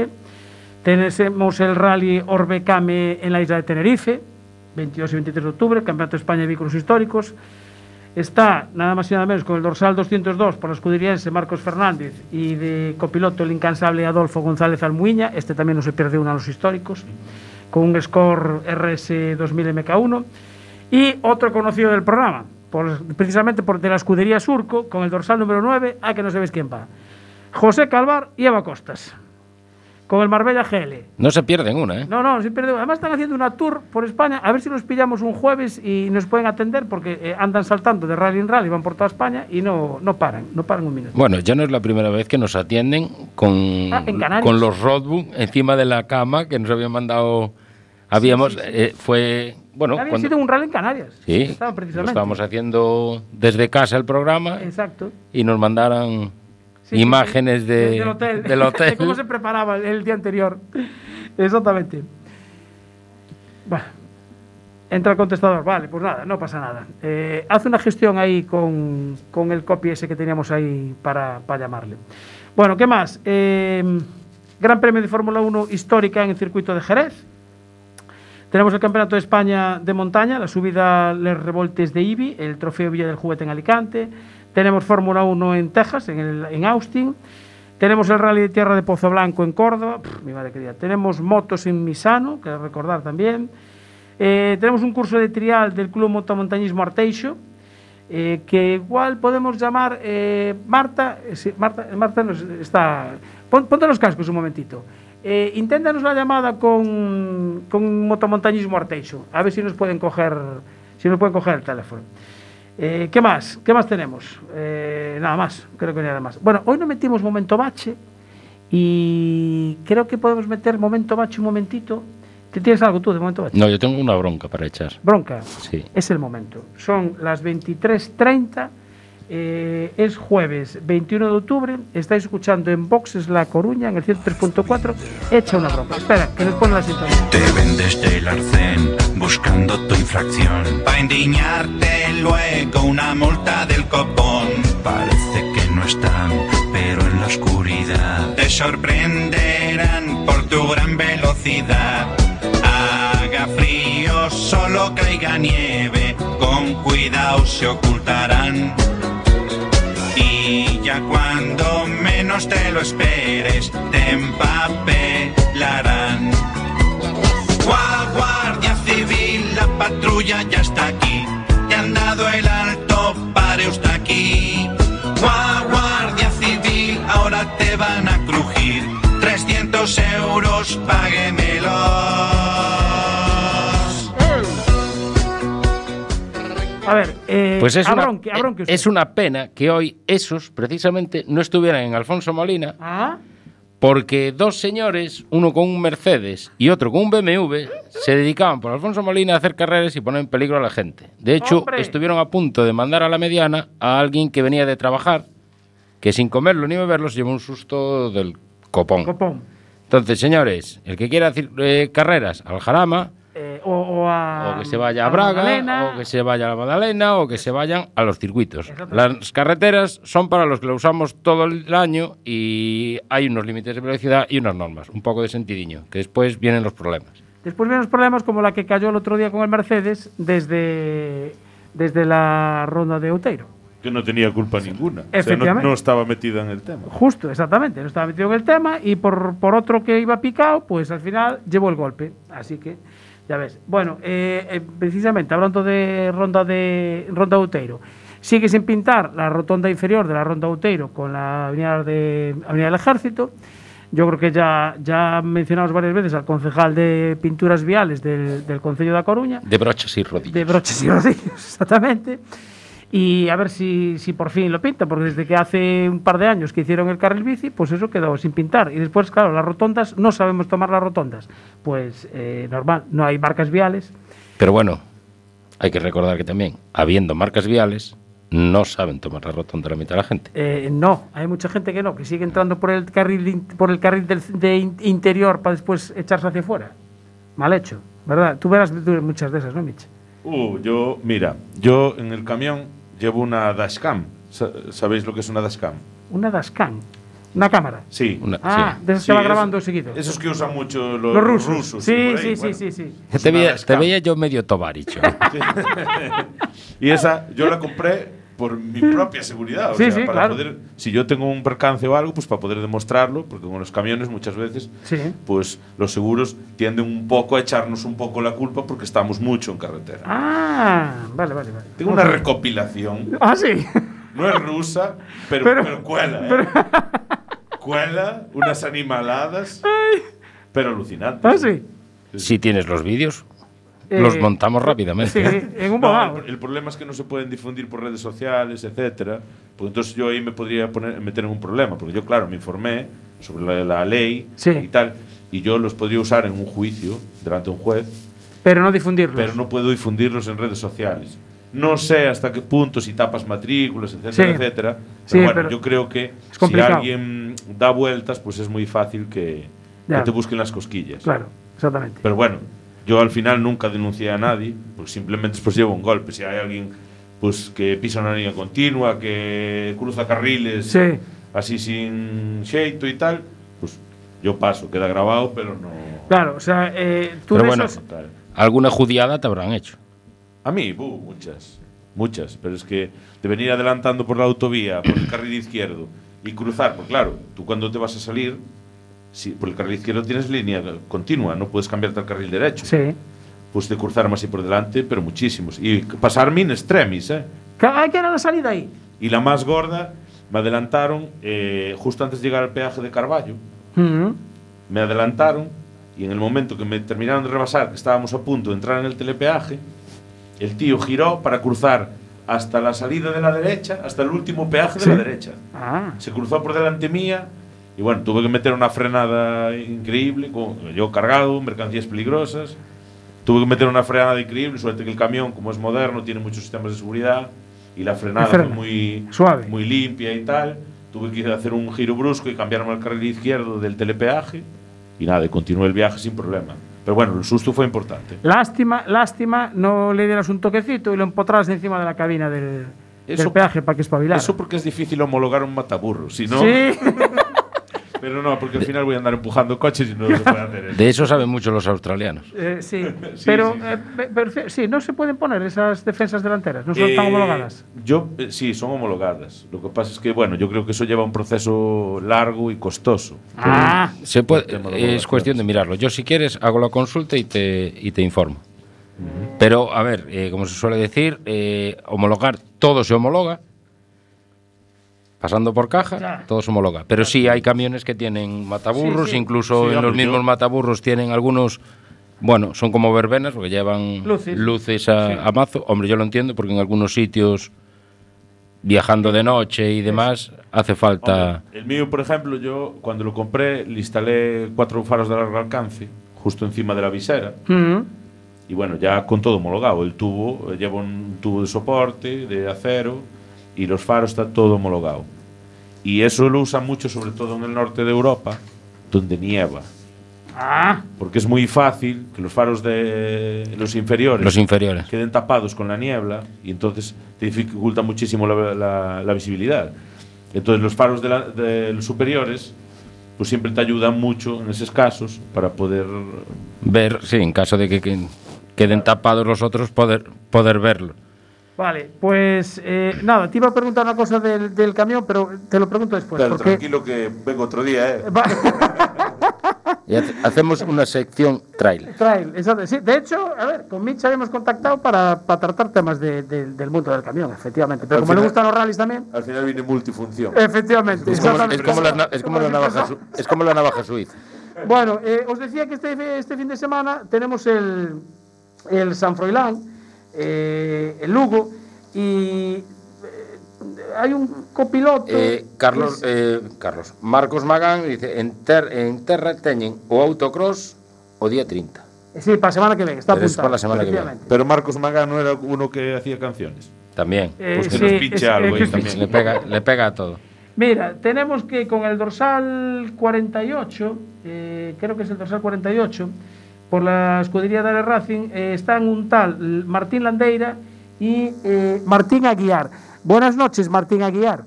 Tenemos el Rally Orbecame en la isla de Tenerife, 22 y 23 de octubre, Campeonato de España de Vehículos Históricos. Está nada más y nada menos con el dorsal 202 por la escuderiense Marcos Fernández y de copiloto el incansable Adolfo González Almuiña, este también no se pierde uno a los históricos, con un score RS 2000 MK1 y otro conocido del programa, por- precisamente por de la escudería Surco, con el dorsal número 9, a que no sabéis quién va. José Calvar y Eva Costas, con el Marbella GL. No se pierden una, ¿eh? No, no, sin perder. Además están haciendo una tour por España. A ver si los pillamos un jueves y nos pueden atender porque eh, andan saltando de rally en rally, van por toda España y no, no paran, no paran un minuto. Bueno, ya no es la primera vez que nos atienden con, Ah, con los roadbook encima de la cama que nos habían mandado. Habíamos, eh, fue, bueno, Había cuando- sido un rally en Canarias. sí, Estaban lo precisamente. estábamos haciendo desde casa el programa Exacto. y nos Sí, sí, imágenes sí, de, del hotel. del hotel. de cómo se preparaba el, día anterior. Exactamente. Bueno, entra el contestador. Vale, pues nada, no pasa nada. Eh, haz una gestión ahí con, con el copy ese que teníamos ahí para, para llamarle. Bueno, ¿qué más? Eh, Gran Premio de Fórmula 1 histórica en el circuito de Jerez. Tenemos el Campeonato de España de montaña, la subida Les Revoltes de Ibi, el Trofeo Villa del Juguete en Alicante. Tenemos Fórmula 1 en Texas, en, Austin. Tenemos el Rally de Tierra de Pozo Blanco en Córdoba. Mi madre querida. Tenemos motos en Misano, que recordar también. Eh, tenemos un curso de trial del Club Motomontañismo Arteixo, eh, que igual podemos llamar eh, Marta. Marta, Marta nos está. pon- ponte los cascos un momentito. Eh, inténtanos la llamada con, con Motomontañismo Arteixo, a ver si nos pueden coger, si nos pueden coger el teléfono. Eh, ¿Qué más? ¿Qué más tenemos? Eh, nada más, creo que nada más. Bueno, hoy no metimos momento bache y creo que podemos meter momento bache un momentito. ¿Te tienes algo tú de momento bache? No, yo tengo una bronca para echar. Bronca. Sí. Es el momento. Son las 23.30. eh, es jueves 21 de octubre. Estáis escuchando en Boxes La Coruña, en el 103.4. Echa una bronca. Espera, que nos pone la sintonía. Te vendes del arcén buscando tu infracción. Pa' indignarte luego una multa del copón. Parece que no están, pero en la oscuridad te sorprenderán por tu gran velocidad. Haga frío, solo caiga nieve, con cuidado se ocultarán. Ya cuando menos te lo esperes, te empapelarán. Gua- Guardia Civil, la patrulla ya está aquí. Te han dado el alto, pare usted Pues es una, es una pena que hoy esos precisamente no estuvieran en Alfonso Molina Ah, porque dos señores, uno con un Mercedes y otro con un BMW, se dedicaban por Alfonso Molina a hacer carreras y poner en peligro a la gente. De hecho, ¡Hombre! estuvieron a punto de mandar a la mediana a alguien que venía de trabajar, que sin comerlo ni beberlo se llevó un susto del copón. copón. Entonces, señores, el que quiera hacer eh, carreras al Jarama, Eh, o, o a, o que se vaya a Braga, Magdalena. o que se vaya a la Magdalena, o que se vayan a los circuitos. Las carreteras son para los que lo usamos todo el año y hay unos límites de velocidad y unas normas, un poco de sentidiño, que después vienen los problemas. Después vienen los problemas como la que cayó el otro día con el Mercedes desde, desde la ronda de Outeiro. Que no tenía culpa ninguna. O sea, no, Efectivamente. no estaba metida en el tema. Justo, exactamente. No estaba metido en el tema y por, por otro que iba picado, pues al final llevó el golpe. Así que, ya ves. Bueno, eh, eh, precisamente hablando de ronda de ronda Outeiro, sigue sin pintar la rotonda inferior de la ronda Outeiro con la avenida, de, avenida del Ejército. Yo creo que ya, ya mencionamos varias veces al concejal de pinturas viales del, del Concello de A Coruña, De brochas y rodillas. de broches y rodillos, exactamente. Y a ver si, si por fin lo pinta, porque desde que hace un par de años que hicieron el carril bici, pues eso quedó sin pintar. Y después, claro, las rotondas, no sabemos tomar las rotondas. Pues eh, normal, no hay marcas viales. Pero bueno, hay que recordar que también, habiendo marcas viales, no saben tomar la rotonda la mitad de la gente. Eh, no, hay mucha gente que no, que sigue entrando por el carril, in- por el carril del, de in- interior para después echarse hacia afuera. Mal hecho, ¿verdad? Tú verás tú muchas de esas, ¿no, Mitch? Uh, yo, mira, yo en el camión llevo una dashcam. Sa- ¿Sabéis lo que es una dashcam? Una dashcam, una cámara. Sí. Una- Ah, sí. de esas Sí, que va es- grabando seguido. Esos que usan mucho los, Los rusos. rusos. sí, ahí, sí, sí, bueno. sí, sí. Te veía, te veía yo medio tobaricho. Y esa yo la compré por mi propia seguridad. O Sí, sea, sí, para claro. poder, si yo tengo un percance o algo, pues para poder demostrarlo, porque con los camiones muchas veces, Sí. pues los seguros tienden un poco a echarnos un poco la culpa porque estamos mucho en carretera. Ah, vale, vale, vale. Tengo una recopilación, Ah, sí. no es rusa, pero, Pero- pero, cuela, ¿eh? Cuela, unas animaladas, pero alucinantes. Ah, sí. si tienes los vídeos, Eh, los montamos rápidamente. Sí, en un No, el, el problema es que no se pueden difundir por redes sociales, etcétera. Pues entonces yo ahí me podría poner, meter en un problema, porque yo, claro, me informé sobre la, la ley Sí. y tal, y yo los podría usar en un juicio delante de un juez, Pero no difundirlos. pero no puedo difundirlos en redes sociales. No sé hasta qué punto, si tapas matrículas, etcétera, Sí. etcétera. Pero Sí, bueno, pero yo creo que si alguien da vueltas, pues es muy fácil que, que te busquen las cosquillas. Claro, exactamente. Pero bueno, yo al final nunca denuncié a nadie, pues simplemente después llevo un golpe. Si hay alguien pues que pisa una línea continua, que cruza carriles Sí. así sin xeito y tal, pues yo paso, queda grabado, pero no. Claro, o sea, eh, tú Pero de bueno, esos-. Alguna judiada te habrán hecho. A mí, buh, muchas. Muchas. Pero es que de venir adelantando por la autovía, por el carril izquierdo y cruzar, pues claro, tú cuando te vas a salir, si por el carril izquierdo tienes línea continua, no puedes cambiarte al carril derecho. Sí. Pues de cruzarme así por delante, pero muchísimos. Y pasarme in extremis, ¿eh? Que era la salida ahí. Y la más gorda, me adelantaron eh, justo antes de llegar al peaje de Carballo. Me adelantaron y en el momento que me terminaron de rebasar, que estábamos a punto de entrar en el telepeaje, el tío giró para cruzar hasta la salida de la derecha, hasta el último peaje Sí. de la derecha. Ah. Se cruzó por delante mía y bueno, tuve que meter una frenada increíble, con, yo cargado, mercancías peligrosas. Tuve que meter una frenada increíble, suerte que el camión, como es moderno, tiene muchos sistemas de seguridad y la frenada frena. fue muy, Suave. muy limpia y tal. Tuve que hacer un giro brusco y cambiarme al carril izquierdo del telepeaje y nada, y continué el viaje sin problema. Pero bueno, el susto fue importante. Lástima, lástima, no le dieras un toquecito y lo empotras encima de la cabina del, del Eso- peaje para que espabilara. Eso porque es difícil homologar un mataburro, si no. Sí. Pero no, porque al final voy a andar empujando coches y no se puede hacer eso. De eso saben mucho los australianos. Eh, sí. Sí, pero, sí. eh, pero, sí, no se pueden poner esas defensas delanteras, no son tan Eh, homologadas. Yo, eh, sí, son homologadas. Lo que pasa es que, bueno, yo creo que eso lleva un proceso largo y costoso. Ah, Se puede, es cuestión de mirarlo. Yo, si quieres, hago la consulta y te, y te informo. Pero, a ver, eh, como se suele decir, eh, homologar, todo se homologa. Pasando por caja, Claro. todo se homologa. Pero sí hay camiones que tienen mataburros, Sí, sí. incluso Sí, en los mismos mataburros tienen algunos, bueno, son como verbenas porque llevan Luces. luces a, Sí. a mazo. Hombre, yo lo entiendo porque en algunos sitios, viajando de noche y demás, hace falta... Hombre, el mío, por ejemplo, yo cuando lo compré le instalé cuatro faros de largo alcance justo encima de la visera mm, y bueno, ya con todo homologado. El tubo eh, lleva un tubo de soporte de acero y los faros está todo homologado. Y eso lo usan mucho, sobre todo en el norte de Europa, donde nieva. ah, Porque es muy fácil que los faros de los inferiores Los inferiores. queden tapados con la niebla y entonces te dificulta muchísimo la, la- la visibilidad. Entonces los faros de, la- de los superiores pues siempre te ayudan mucho en esos casos para poder... Ver, sí, en caso de que, que queden tapados los otros, poder, poder verlo. Vale, pues eh, nada, te iba a preguntar una cosa del, del camión, pero te lo pregunto después. Pero porque, tranquilo que vengo otro día, ¿eh? Va- Y hace- hacemos una sección trail. Trail, exacto. Sí, de hecho, a ver, con Mitch habíamos contactado para, para tratar temas de- de- del mundo del camión, efectivamente. Pero Al como le gustan los rallies también, Al final viene multifunción. efectivamente. Es como, es exactamente. como la, na- es como la navaja, su- es como la navaja suiza. Bueno, eh, os decía que este, este fin de semana tenemos el, el San Froilán, eh, el Lugo, y eh, hay un copiloto. Eh, Carlos, eh, Carlos, Marcos Magán dice, en, ter, en Terra teñen o autocross o día 30. sí, para la semana que viene, está es apuntado. para la semana que viene. efectivamente. Pero Marcos Magano era uno que hacía canciones. También. Eh, Pues que sí, nos pinche es- algo ahí también. Le pega, le pega a todo. Mira, tenemos que con el dorsal 48, eh, creo que es el dorsal 48, por la escudería de Racing, eh, están un tal Martín Landeira y eh, Martín Aguiar. Buenas noches, Martín Aguiar.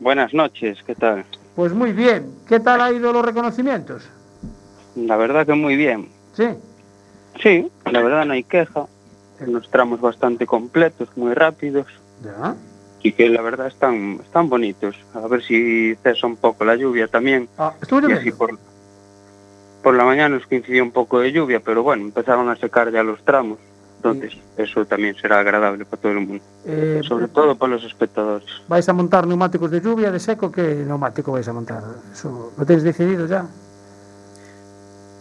Buenas noches, ¿qué tal? Pues muy bien. ¿Qué tal ha ido los reconocimientos? La verdad que muy bien. Sí. Sí, la verdad no hay queja. Unos tramos bastante completos, muy rápidos Ya. y que la verdad están, están bonitos. A ver si cesa un poco la lluvia también. Ah, Y así por, por la mañana nos coincidió un poco de lluvia, pero bueno, empezaron a secar ya los tramos. Entonces, sí. eso también será agradable para todo el mundo, eh, sobre todo para los espectadores. ¿Vais a montar neumáticos de lluvia, de seco? ¿Qué neumático vais a montar? Eso, ¿Lo tenéis decidido ya?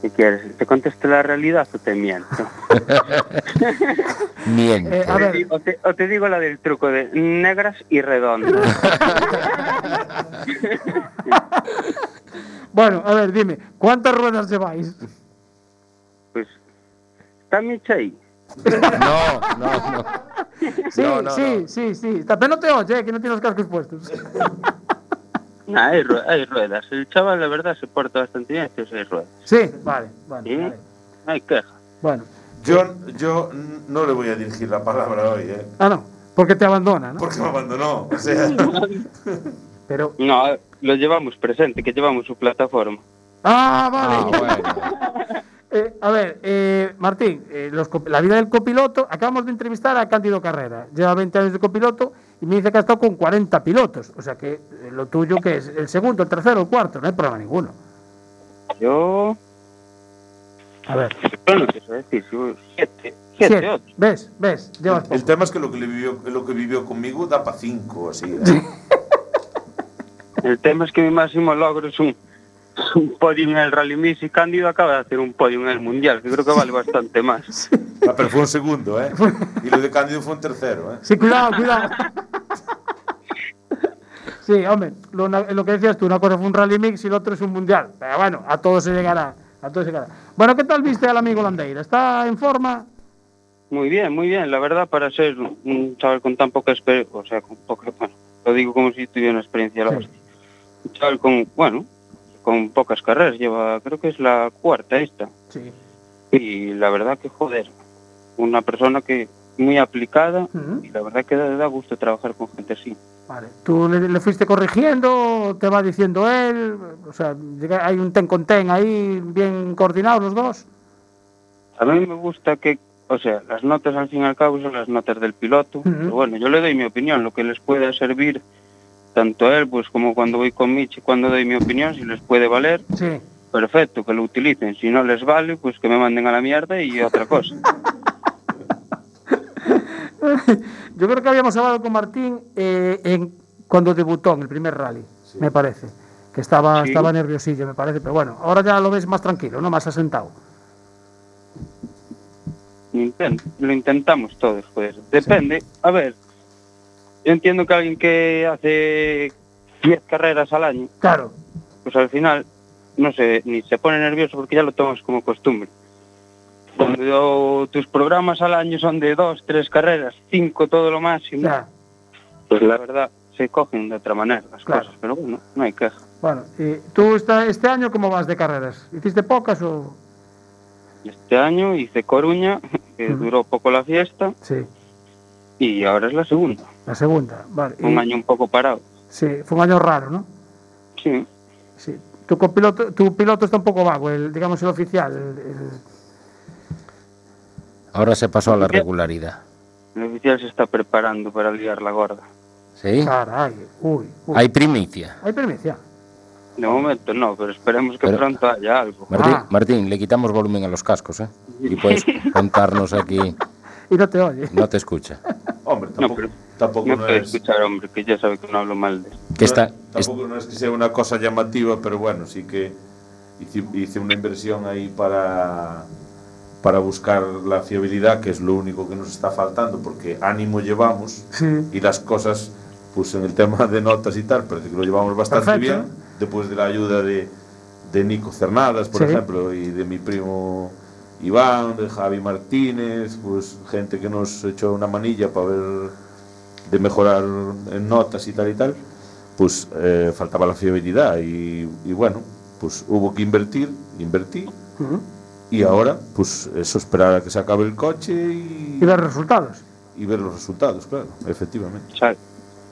Si quieres, ¿te conteste la realidad o te miento? miento. Eh, a ver. O, te, o, te, digo la del truco de negras y redondas. bueno, a ver, dime, ¿cuántas ruedas lleváis? Pues, ¿está Micha ahí? No, no, no. Sí, No, no, sí, no. sí, sí. Pero no te oye, que no tienes los cascos puestos. Nah, hay, rue- hay ruedas. El chaval, la verdad, se porta bastante bien, pero hay ruedas. Sí, vale, vale. Sí. vale. No hay queja. Bueno, Yo, yo no le voy a dirigir la palabra hoy, ¿eh? ah, no, porque te abandona, ¿no? Porque me abandonó. O sea, Pero, No, lo llevamos presente, que llevamos su plataforma. Ah, vale. Ah, bueno. Eh, a ver, eh, Martín, eh, los la vida del copiloto, acabamos de entrevistar a Cándido Carrera, lleva 20 años de copiloto y me dice que ha estado con 40 pilotos, o sea que eh, lo tuyo que es el segundo, el tercero, el cuarto, no hay problema ninguno. Yo, A ver, bueno, decir, siete, siete, siete. ocho. ¿ves? ¿Ves? Llevas El tema es que lo que, le vivió, lo que vivió conmigo da para cinco, así. El tema es que mi máximo logro es un, un podio en el Rally Mix y Cándido acaba de hacer un podio en el Mundial, que creo que vale bastante más. Ah, pero fue un segundo, ¿eh? Y lo de Cándido fue un tercero, ¿eh? Sí, cuidado, cuidado. Sí, hombre, lo, lo que decías tú, una cosa fue un rally mix y el otro es un mundial. Pero bueno, a todos se llegará. A todos se llegará. Bueno, ¿qué tal viste al amigo Landeira? ¿Está en forma? Muy bien, muy bien, la verdad, para ser un chaval con tan poca experiencia, o sea, con poca, bueno, lo digo como si tuviera una experiencia la Sí. hostia. Chaval con, bueno, con pocas carreras, lleva, creo que es la cuarta esta. Sí. Y la verdad que, joder, una persona que muy aplicada y la verdad que da, da gusto trabajar con gente así. Vale. ¿Tú le, le fuiste corrigiendo? ¿Te va diciendo él? O sea, hay un ten con ten ahí, bien coordinados los dos. A mí me gusta que, o sea, las notas al fin y al cabo son las notas del piloto. Pero bueno, yo le doy mi opinión, lo que les pueda servir tanto a él, pues como cuando voy con Michi, cuando doy mi opinión, si les puede valer, Sí. perfecto, que lo utilicen. Si no les vale, pues que me manden a la mierda y otra cosa. Yo creo que habíamos hablado con Martín eh, en, cuando debutó en el primer rally, me parece. Que estaba, Sí. estaba nerviosillo, me parece. Pero bueno, ahora ya lo ves más tranquilo, ¿no? Más asentado. Intent- lo intentamos todos, pues. Depende. A ver, yo entiendo que alguien que hace 10 carreras al año, Claro. pues al final, no sé, ni se pone nervioso porque ya lo tomas como costumbre. Cuando tus programas al año son de dos, tres carreras, cinco todo lo máximo, pues la verdad se cogen de otra manera las Claro. cosas. Pero bueno, no hay queja. Bueno, y tú esta- este año cómo vas de carreras? ¿Hiciste pocas o...? Este año hice Coruña, que duró poco la fiesta, Sí, y ahora es la segunda. La segunda. Vale. y- Un año un poco parado. Sí, fue un año raro, ¿no? Sí. Sí. Tu, copiloto, tu piloto está un poco vago, el, digamos el oficial. el- el- Ahora se pasó a la regularidad. El oficial se está preparando para liar la gorda. ¿Sí? Caray, uy, uy. Hay primicia. Hay primicia. De momento no, pero esperemos que Pero- pronto haya algo. Martín, Ah. Martín, le quitamos volumen a los cascos, ¿eh? Y puedes contarnos aquí. Y no te oye. No te escucha. Hombre, No, tampoco, pero tampoco no no, puede es... escuchar, hombre, que ya sabe que no hablo mal de. Que está, es- Tampoco no es que sea una cosa llamativa, pero bueno, sí que hice, hice una inversión ahí para, para buscar la fiabilidad, que es lo único que nos está faltando, porque ánimo llevamos Sí. y las cosas, pues en el tema de notas y tal, parece que lo llevamos bastante Perfecto. bien, después de la ayuda de, de Nico Cernadas, por Sí. ejemplo, y de mi primo Iván, de Javi Martínez, pues gente que nos echó una manilla para ver de mejorar en notas y tal y tal, pues eh, faltaba la fiabilidad y, y bueno, pues hubo que invertir, invertí Ujú. y ahora pues eso esperar a que se acabe el coche y, Y ver resultados. y ver los resultados, claro, efectivamente. Sale.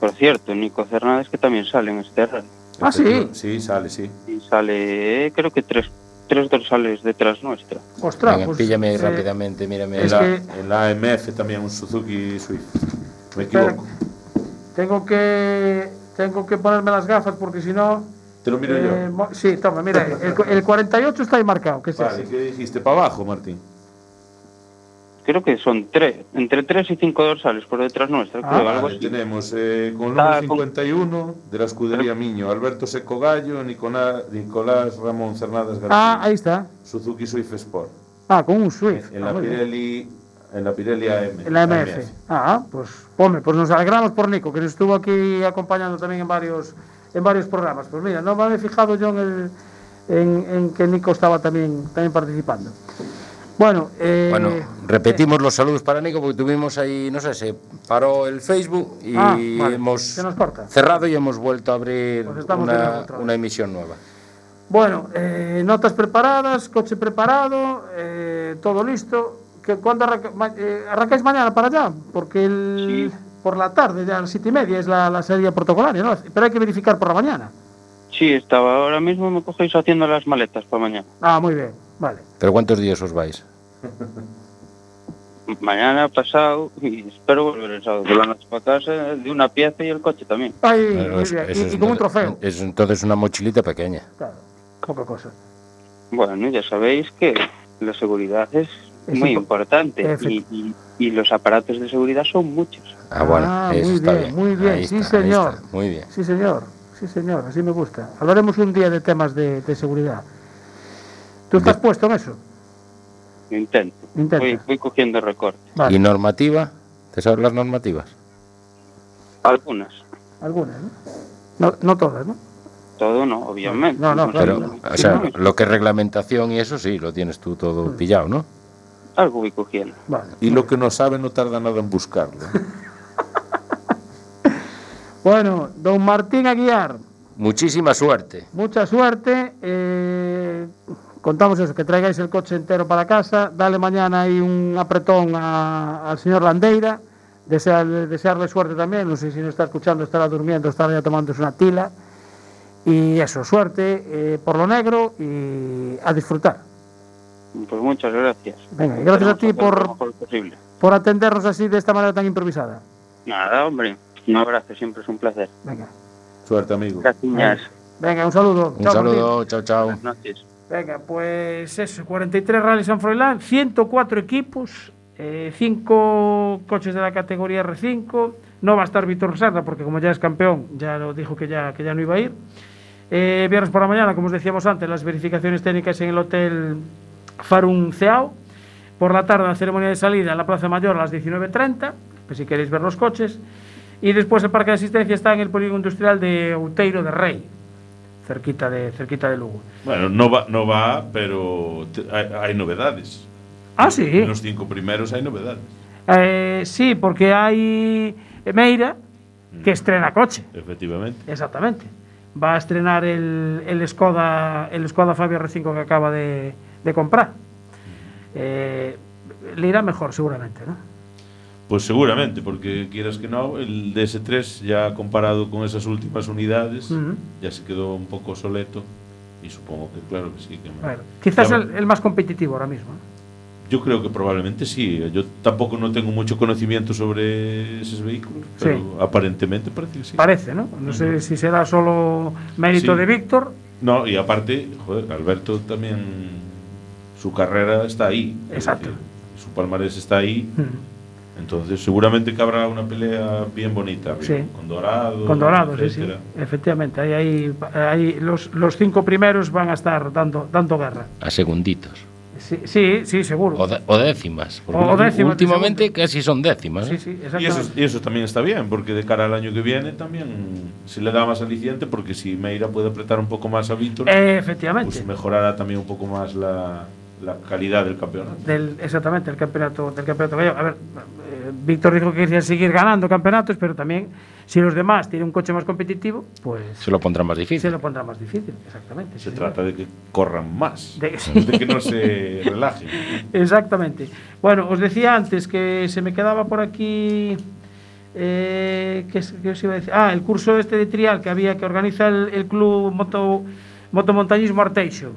Por cierto, Nico Cernández que también sale en este rally. Ah, sí. Sí, sale, sí. Y sale, eh, creo que tres, tres dorsales detrás nuestra. Ostras, Venga, pues, píllame eh, rápidamente, mírame. La, que- en la AMF también un Suzuki Swift. Me Espera, equivoco. tengo que tengo que ponerme las gafas porque si no. Te lo miro eh, yo. mo- sí, toma, mira, el, el 48 está ahí marcado. ¿Qué es Vale? ¿qué dijiste? ¿Para abajo, Martín? Creo que son tres, entre tres y cinco dorsales por detrás nuestra, Ah, creo, algo Vale, así. tenemos eh, con el Ah, número con- 51 de la escudería Miño, Alberto Seco Gallo, Nicolás, Nicolás Ramón Cernadas García, Ah, ahí está. Suzuki Swift Sport. Ah, con un Swift. En Ah, la bien. Pirelli, en la Pirelli AM. En la MF. Ah, pues, hombre, pues nos alegramos por Nico, que nos estuvo aquí acompañando también en varios, en varios programas. Pues mira, no me había fijado yo en, el, en, en que Nico estaba también, también participando. Bueno, eh, Bueno, repetimos los saludos para Nico porque tuvimos ahí, no sé, se paró el Facebook y Ah, vale, hemos se nos corta. cerrado y hemos vuelto a abrir Pues una, una emisión nueva. Bueno, eh, notas preparadas, coche preparado, eh, todo listo. ¿Que, ¿Cuándo arranca- eh, arrancáis mañana para allá? Porque el, Sí. por la tarde, ya a las siete y media, es la, la serie protocolaria, ¿no? Pero hay que verificar por la mañana. Sí, estaba ahora mismo, me cogéis haciendo las maletas para mañana. Ah, muy bien, vale. ¿Pero cuántos días os vais? Mañana pasado y espero volver el sábado por la noche para casa de una pieza y el coche también. Ay, Bueno, muy es- bien. eso Y, es y con un trofeo. Es entonces una mochilita pequeña. Claro, poca cosa. Bueno, ya sabéis que la seguridad es, Es muy impo- importante y, y- y los aparatos de seguridad son muchos. Ah, bueno, Ah, eso muy está bien, bien. muy bien, Ahí sí, está, señor. Muy bien. Sí, señor. Sí, señor. Así me gusta. Hablaremos un día de temas de, de seguridad. ¿Tú estás puesto en eso? Lo intento. Intenta. Voy, voy cogiendo recortes. Vale. ¿Y normativa? ¿Te sabes las normativas? Algunas. Algunas, ¿no? No, no todas, ¿no? Todo no, obviamente. No, no, Pero, o sea, lo que es reglamentación y eso sí, lo tienes tú todo pillado, ¿no? Algo voy cogiendo. Vale. Y lo que no sabe no tarda nada en buscarlo. Bueno, don Martín Aguiar, Muchísima suerte. mucha suerte. eh, contamos eso, que traigáis el coche entero para casa. Dale mañana ahí un apretón al señor Landeira. Desearle, desearle suerte también. No sé si nos está escuchando, estará durmiendo, estará ya tomándose una tila. Y eso, suerte eh, por lo negro y a disfrutar. Pues muchas gracias. Venga, y gracias a ti por-. Por atendernos así de esta manera tan improvisada. Nada, hombre. Un abrazo, siempre es un placer. Venga, Suerte, amigo. Gracias. venga un saludo. Un Chao, saludo, chao, chao. Buenas noches. Venga, pues eso, 43 Rally San Froilán, 104 equipos, 5 coches de la categoría R5. No va a estar Víctor Serra porque como ya es campeón, ya lo dijo que ya, que ya no iba a ir. Eh, viernes por la mañana, como os decíamos antes, las verificaciones técnicas en el Hotel Farun Ceao. Por la tarde, la ceremonia de salida en la Plaza Mayor a las 19.30, pues si queréis ver los coches. Y después el parque de asistencia está en el polígono industrial de Outeiro de Rey, cerquita de, cerquita de Lugo. Bueno, no va, no va pero hay, hay novedades. Ah, sí. En los cinco primeros hay novedades. Eh, sí, porque hay Meira que estrena coche, Efectivamente. exactamente. Va a estrenar el, el Skoda el Skoda Fabia R5 que acaba de, de comprar. Eh, le irá mejor seguramente, ¿no? Pues seguramente, porque quieras que no, el DS3 ya comparado con esas últimas unidades ya se quedó un poco soleto y supongo que claro que sí. Que Bueno, quizás ya- el, el más competitivo ahora mismo. Yo creo que probablemente sí. Yo tampoco no tengo mucho conocimiento sobre esos vehículos, Sí. pero aparentemente parece que sí. Parece, ¿no? No sé si será solo mérito Sí. de Víctor. No, y aparte, joder, Alberto también, su carrera está ahí. Exacto. Eh, Su palmarés está ahí. Mm. Entonces, seguramente que habrá una pelea bien bonita. Sí. Con Dorado. Con Dorado, sí, sí. Efectivamente, ahí, ahí, ahí los, los cinco primeros van a estar dando, dando guerra. A segunditos. Sí, sí, sí, seguro. O, de- o décimas. O décimas últimamente casi son décimas. Sí, ¿eh? sí, Y exactamente. eso, y eso también está bien, porque de cara al año que viene también se le da más aliciente, porque si Meira puede apretar un poco más a Víctor, Eh, efectivamente. pues mejorará también un poco más la, la calidad del campeonato. del, exactamente, el campeonato, del campeonato gallego. A ver, eh, Víctor dijo que quería seguir ganando campeonatos, pero también si los demás tienen un coche más competitivo, pues Se lo pondrá más se difícil. lo pondrá más difícil, exactamente. Se sí, trata de que corran más, De- de que no se relajen. Exactamente. Bueno, os decía antes que se me quedaba por aquí. Eh, ¿qué, es- qué os iba a decir? Ah, el curso este de trial que había que organiza el, el club moto, motomontañismo Arteixo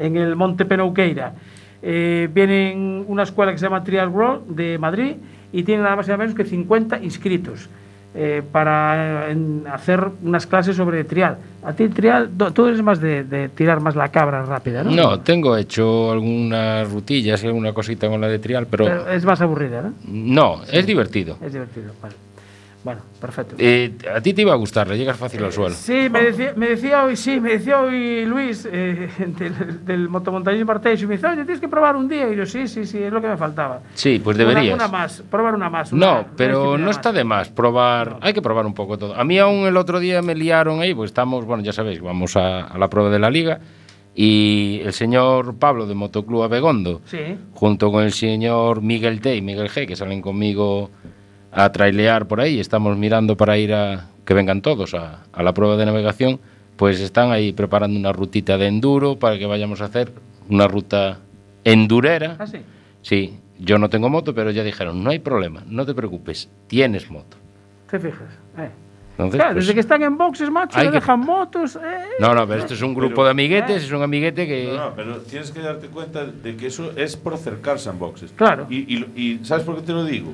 en el Monte Penouqueira. Eh, viene en una escuela que se llama Trial World de Madrid y tiene nada más y nada menos que 50 inscritos eh, para en hacer unas clases sobre trial. A ti trial, do- tú eres más de, de tirar más la cabra rápida, ¿no? No, tengo hecho algunas rutillas y alguna cosita con la de trial, pero, Pero es más aburrida, ¿no? no, es divertido. Es divertido, vale. Bueno, perfecto. Eh, a ti te iba a gustar, le llegas fácil al suelo. Sí, me decía, me decía hoy, sí, me decía hoy Luis eh, del, del motomontañismo Arteixo, y me dice, oye, tienes que probar un día. Y yo, sí, sí, sí, es lo que me faltaba. Sí, pues Una- deberías. Una, más, probar una más. una- No, una pero no está de más probar. Hay que probar un poco todo. A mí aún el otro día me liaron ahí, pues estamos, bueno, ya sabéis, vamos a, a la prueba de la liga y el señor Pablo de Motoclub Abegondo, Sí, junto con el señor Miguel T y Miguel G, que salen conmigo a trailear por ahí, estamos mirando para ir a que vengan todos a, a la prueba de navegación, pues están ahí preparando una rutita de enduro para que vayamos a hacer una ruta endurera. ah, sí. Sí, yo no tengo moto, pero ya dijeron, no hay problema, no te preocupes, tienes moto. Te fijas. Eh. Entonces, Claro, pues, desde que están en boxes, macho, que- dejan motos. eh. No, no, pero esto es un grupo Pero- de amiguetes, es un amiguete que... No, no, pero tienes que darte cuenta de que eso es por acercarse a boxes. Claro. Y, y, y ¿sabes por qué te lo digo?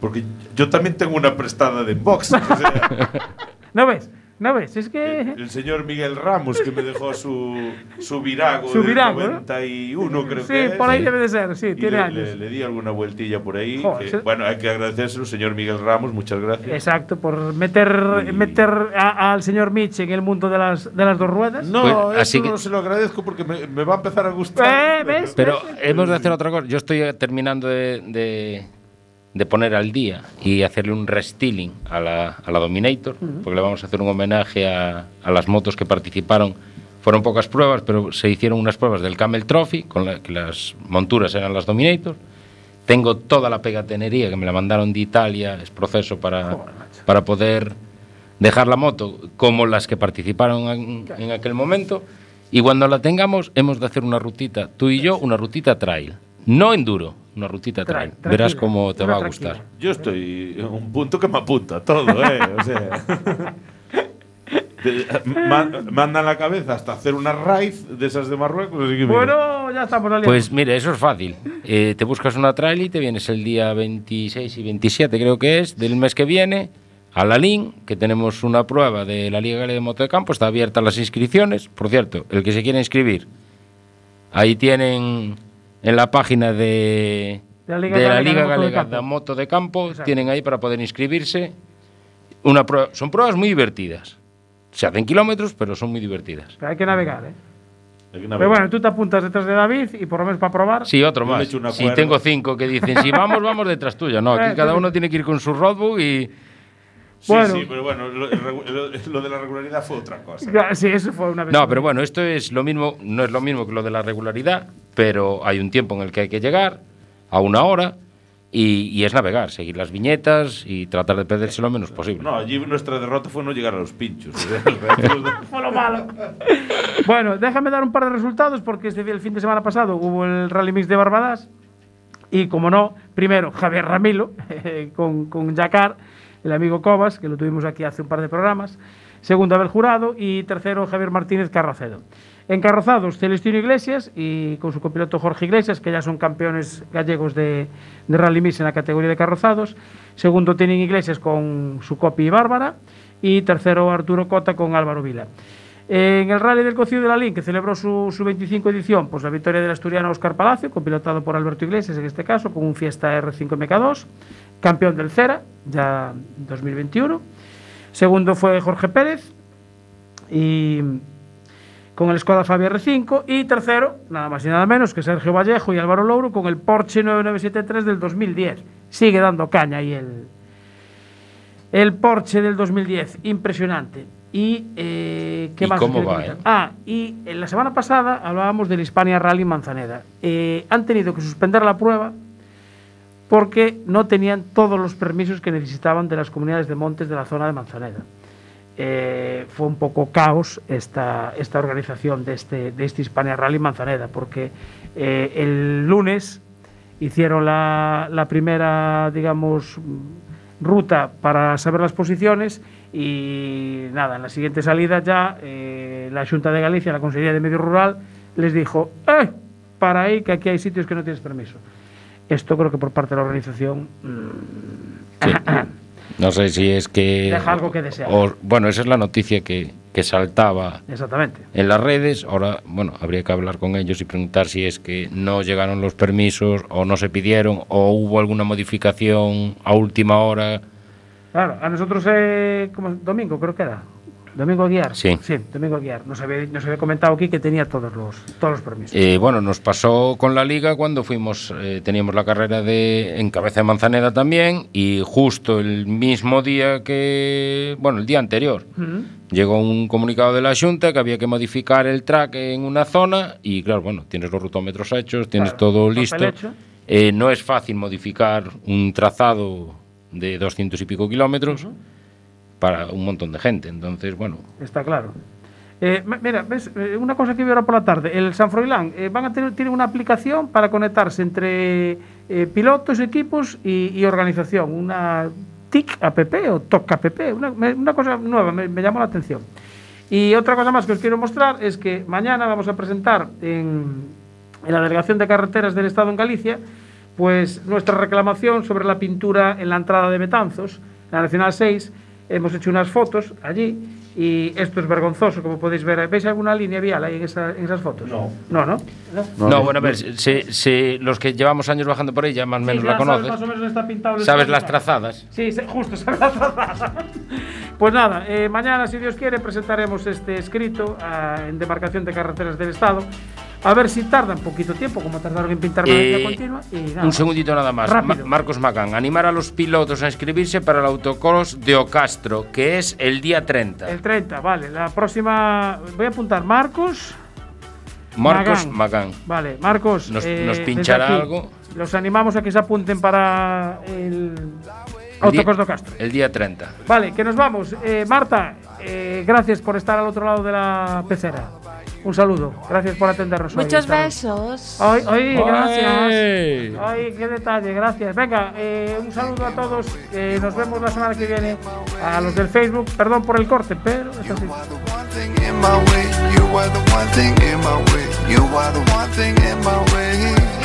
Porque yo también tengo una prestada de o sea, ¿No ves? ¿No ves? Es que... el señor Miguel Ramos que me dejó su, su virago Su del virago, ¿no? 91, creo sí, que es. por ahí debe de ser, sí, Y tiene le, años. le- le di alguna vueltilla por ahí. Joder, que, se- bueno, hay que agradecérselo, señor Miguel Ramos, muchas gracias. Exacto, por meter, Y- meter a- al señor Mitch en el mundo de las, de las dos ruedas. No, Pues, eso así que- no se lo agradezco porque me, me va a empezar a gustar. Eh, ¿ves? Pero hemos de hacer otra cosa. Yo estoy terminando de, de- de poner al día y hacerle un restyling a la, a la Dominator, porque le vamos a hacer un homenaje a, a las motos que participaron. Fueron pocas pruebas, pero se hicieron unas pruebas del Camel Trophy, con la, que las monturas eran las Dominator. Tengo toda la pegatenería que me la mandaron de Italia, es proceso para, para poder dejar la moto como las que participaron en, en aquel momento. Y cuando la tengamos, hemos de hacer una rutita, tú y yo, una rutita trail. No enduro, una rutita trail. Trail, Verás cómo te va a tranquila. gustar. Yo estoy en un punto que me apunta todo, ¿eh? O sea. te- ma- mandan la cabeza hasta hacer una raíz de esas de Marruecos. así que mira. Bueno, ya estamos aliados. Pues mire, eso es fácil. Eh, te buscas una trail y te vienes el día 26 y 27, creo que es, del mes que viene, a la LIN, que tenemos una prueba de la Liga Galega de Moto de Campo. Está abierta las inscripciones. Por cierto, el que se quiera inscribir, ahí tienen en la página de, De la Liga de la Galega de Liga Moto de Galega Campo. de Moto de Campo, Exacto. tienen ahí para poder inscribirse. Una prueba, son pruebas muy divertidas. Se hacen kilómetros, pero son muy divertidas. Pero hay que navegar, ¿eh? Pero bueno, tú te apuntas detrás de David y por lo menos para probar. Sí, otro más. Si cuerda. tengo cinco que dicen, si vamos, vamos detrás tuya. No, aquí cada sí. uno tiene que ir con su roadbook y... Sí, Bueno. sí, pero bueno, lo, de la regularidad fue otra cosa. Sí, eso fue una vez. No, pero bueno, esto es lo mismo, no es lo mismo que lo de la regularidad, pero hay un tiempo en el que hay que llegar, a una hora, y, y es navegar, seguir las viñetas y tratar de perderse lo menos posible. No, allí nuestra derrota fue no llegar a los pinchos. de- Fue lo malo. bueno, déjame dar un par de resultados porque este el fin de semana pasado hubo el Rally Mix de Barbadas y, como no, primero Javier Ramilo con, con Jacar, el amigo Cobas, que lo tuvimos aquí hace un par de programas. Segundo, Abel Jurado y tercero, Javier Martínez Carracedo. Encarrozados, Celestino Iglesias y con su copiloto Jorge Iglesias, que ya son campeones gallegos de, de Rally Mix en la categoría de carrozados. Segundo, tienen Iglesias con su copy Bárbara. Y tercero, Arturo Cota con Álvaro Vila. En el Rally del Cocido de la Lin, que celebró su, su 25 edición, pues la victoria del asturiano Oscar Palacio, copilotado por Alberto Iglesias en este caso, con un Fiesta R5 MK2, campeón del Cera, ya 2021. Segundo fue Jorge Pérez, y con el Skoda Fabia R5 y tercero, nada más y nada menos que Sergio Vallejo y Álvaro Louro con el Porsche 9973 del 2010. Sigue dando caña ahí el, el Porsche del 2010, impresionante. Y eh, qué ¿Y más cómo va, eh? Ah, y en la semana pasada hablábamos del Hispania Rally Manzaneda. Eh, han tenido que suspender la prueba porque no tenían todos los permisos que necesitaban de las comunidades de montes de la zona de Manzaneda. Eh, fue un poco caos esta, esta organización de este, de este Hispania Rally Manzaneda, porque eh, el lunes hicieron la, la primera, digamos, ruta para saber las posiciones y nada, en la siguiente salida ya eh, la Junta de Galicia, la Consejería de Medio Rural, les dijo. Para ahí, que aquí hay sitios que no tienes permiso. Esto creo que por parte de la organización mm, No sé si es que... Deja algo que desear. o- bueno, esa es la noticia que, que saltaba Exactamente. en las redes. Ahora, bueno, habría que hablar con ellos y preguntar si es que no llegaron los permisos o no se pidieron o hubo alguna modificación a última hora. Claro, a nosotros, eh, como Domingo, creo que era. Domingo Aguiar. Sí. Sí, Domingo Aguiar. Nos había, nos había comentado aquí que tenía todos los, todos los permisos. Eh, bueno, nos pasó con la liga cuando fuimos, eh, teníamos la carrera de en Cabeza de Manzaneda también y justo el mismo día que, bueno, el día anterior, llegó un comunicado de la Junta que había que modificar el track en una zona y claro, bueno, tienes los rutómetros hechos, tienes Claro, todo listo. Eh, no es fácil modificar un trazado de 200 y pico kilómetros para un montón de gente, entonces, bueno, Está claro. Eh, mira, ves, Eh, una cosa que vi ahora por la tarde, el San Froilán eh, van a tener tiene una aplicación para conectarse entre eh, pilotos, equipos y, y organización, una TIC app o TOC app, una, una cosa nueva, me, me llamó la atención. Y otra cosa más que os quiero mostrar es que mañana vamos a presentar en, en la Delegación de Carreteras del Estado en Galicia pues nuestra reclamación sobre la pintura en la entrada de Betanzos, la Nacional 6. Hemos hecho unas fotos allí y esto es vergonzoso, como podéis ver. ¿Veis alguna línea vial ahí en, esa- en esas fotos? No. No, ¿no? No, bueno, a ver, si, si los que llevamos años bajando por ella más o menos Sí, la ya sabes conoces. más o menos está pintado Sabes las trazadas. Sí, justo, sabes las trazadas. Pues nada, eh, mañana, si Dios quiere, presentaremos este escrito ah, en demarcación de carreteras del Estado. A ver si tarda un poquito tiempo, como tardaron en pintar Valencia Eh, continua. Y nada. Un segundito nada más. Ma- Marcos Macán, animar a los pilotos a inscribirse para el autocross de Ocastro, que es el día 30. El 30, vale. La próxima. Voy a apuntar Marcos. Marcos Magán. Macán. Vale, Marcos. Nos- eh, nos pinchará algo. Los animamos a que se apunten para el Autocross de Castro. El día 30. Vale, que nos vamos. Eh, Marta, eh, gracias por estar al otro lado de la pecera. Un saludo. Gracias por atendernos. hoy Muchos besos. Ay, ay, gracias. ¡Ay! Qué detalle, gracias. Venga, eh, un saludo a todos. eh, nos vemos la semana que viene. A los del Facebook, perdón por el corte, pero es así. You are the one thing in my way. You are the one thing in my way. You are the one thing in my way.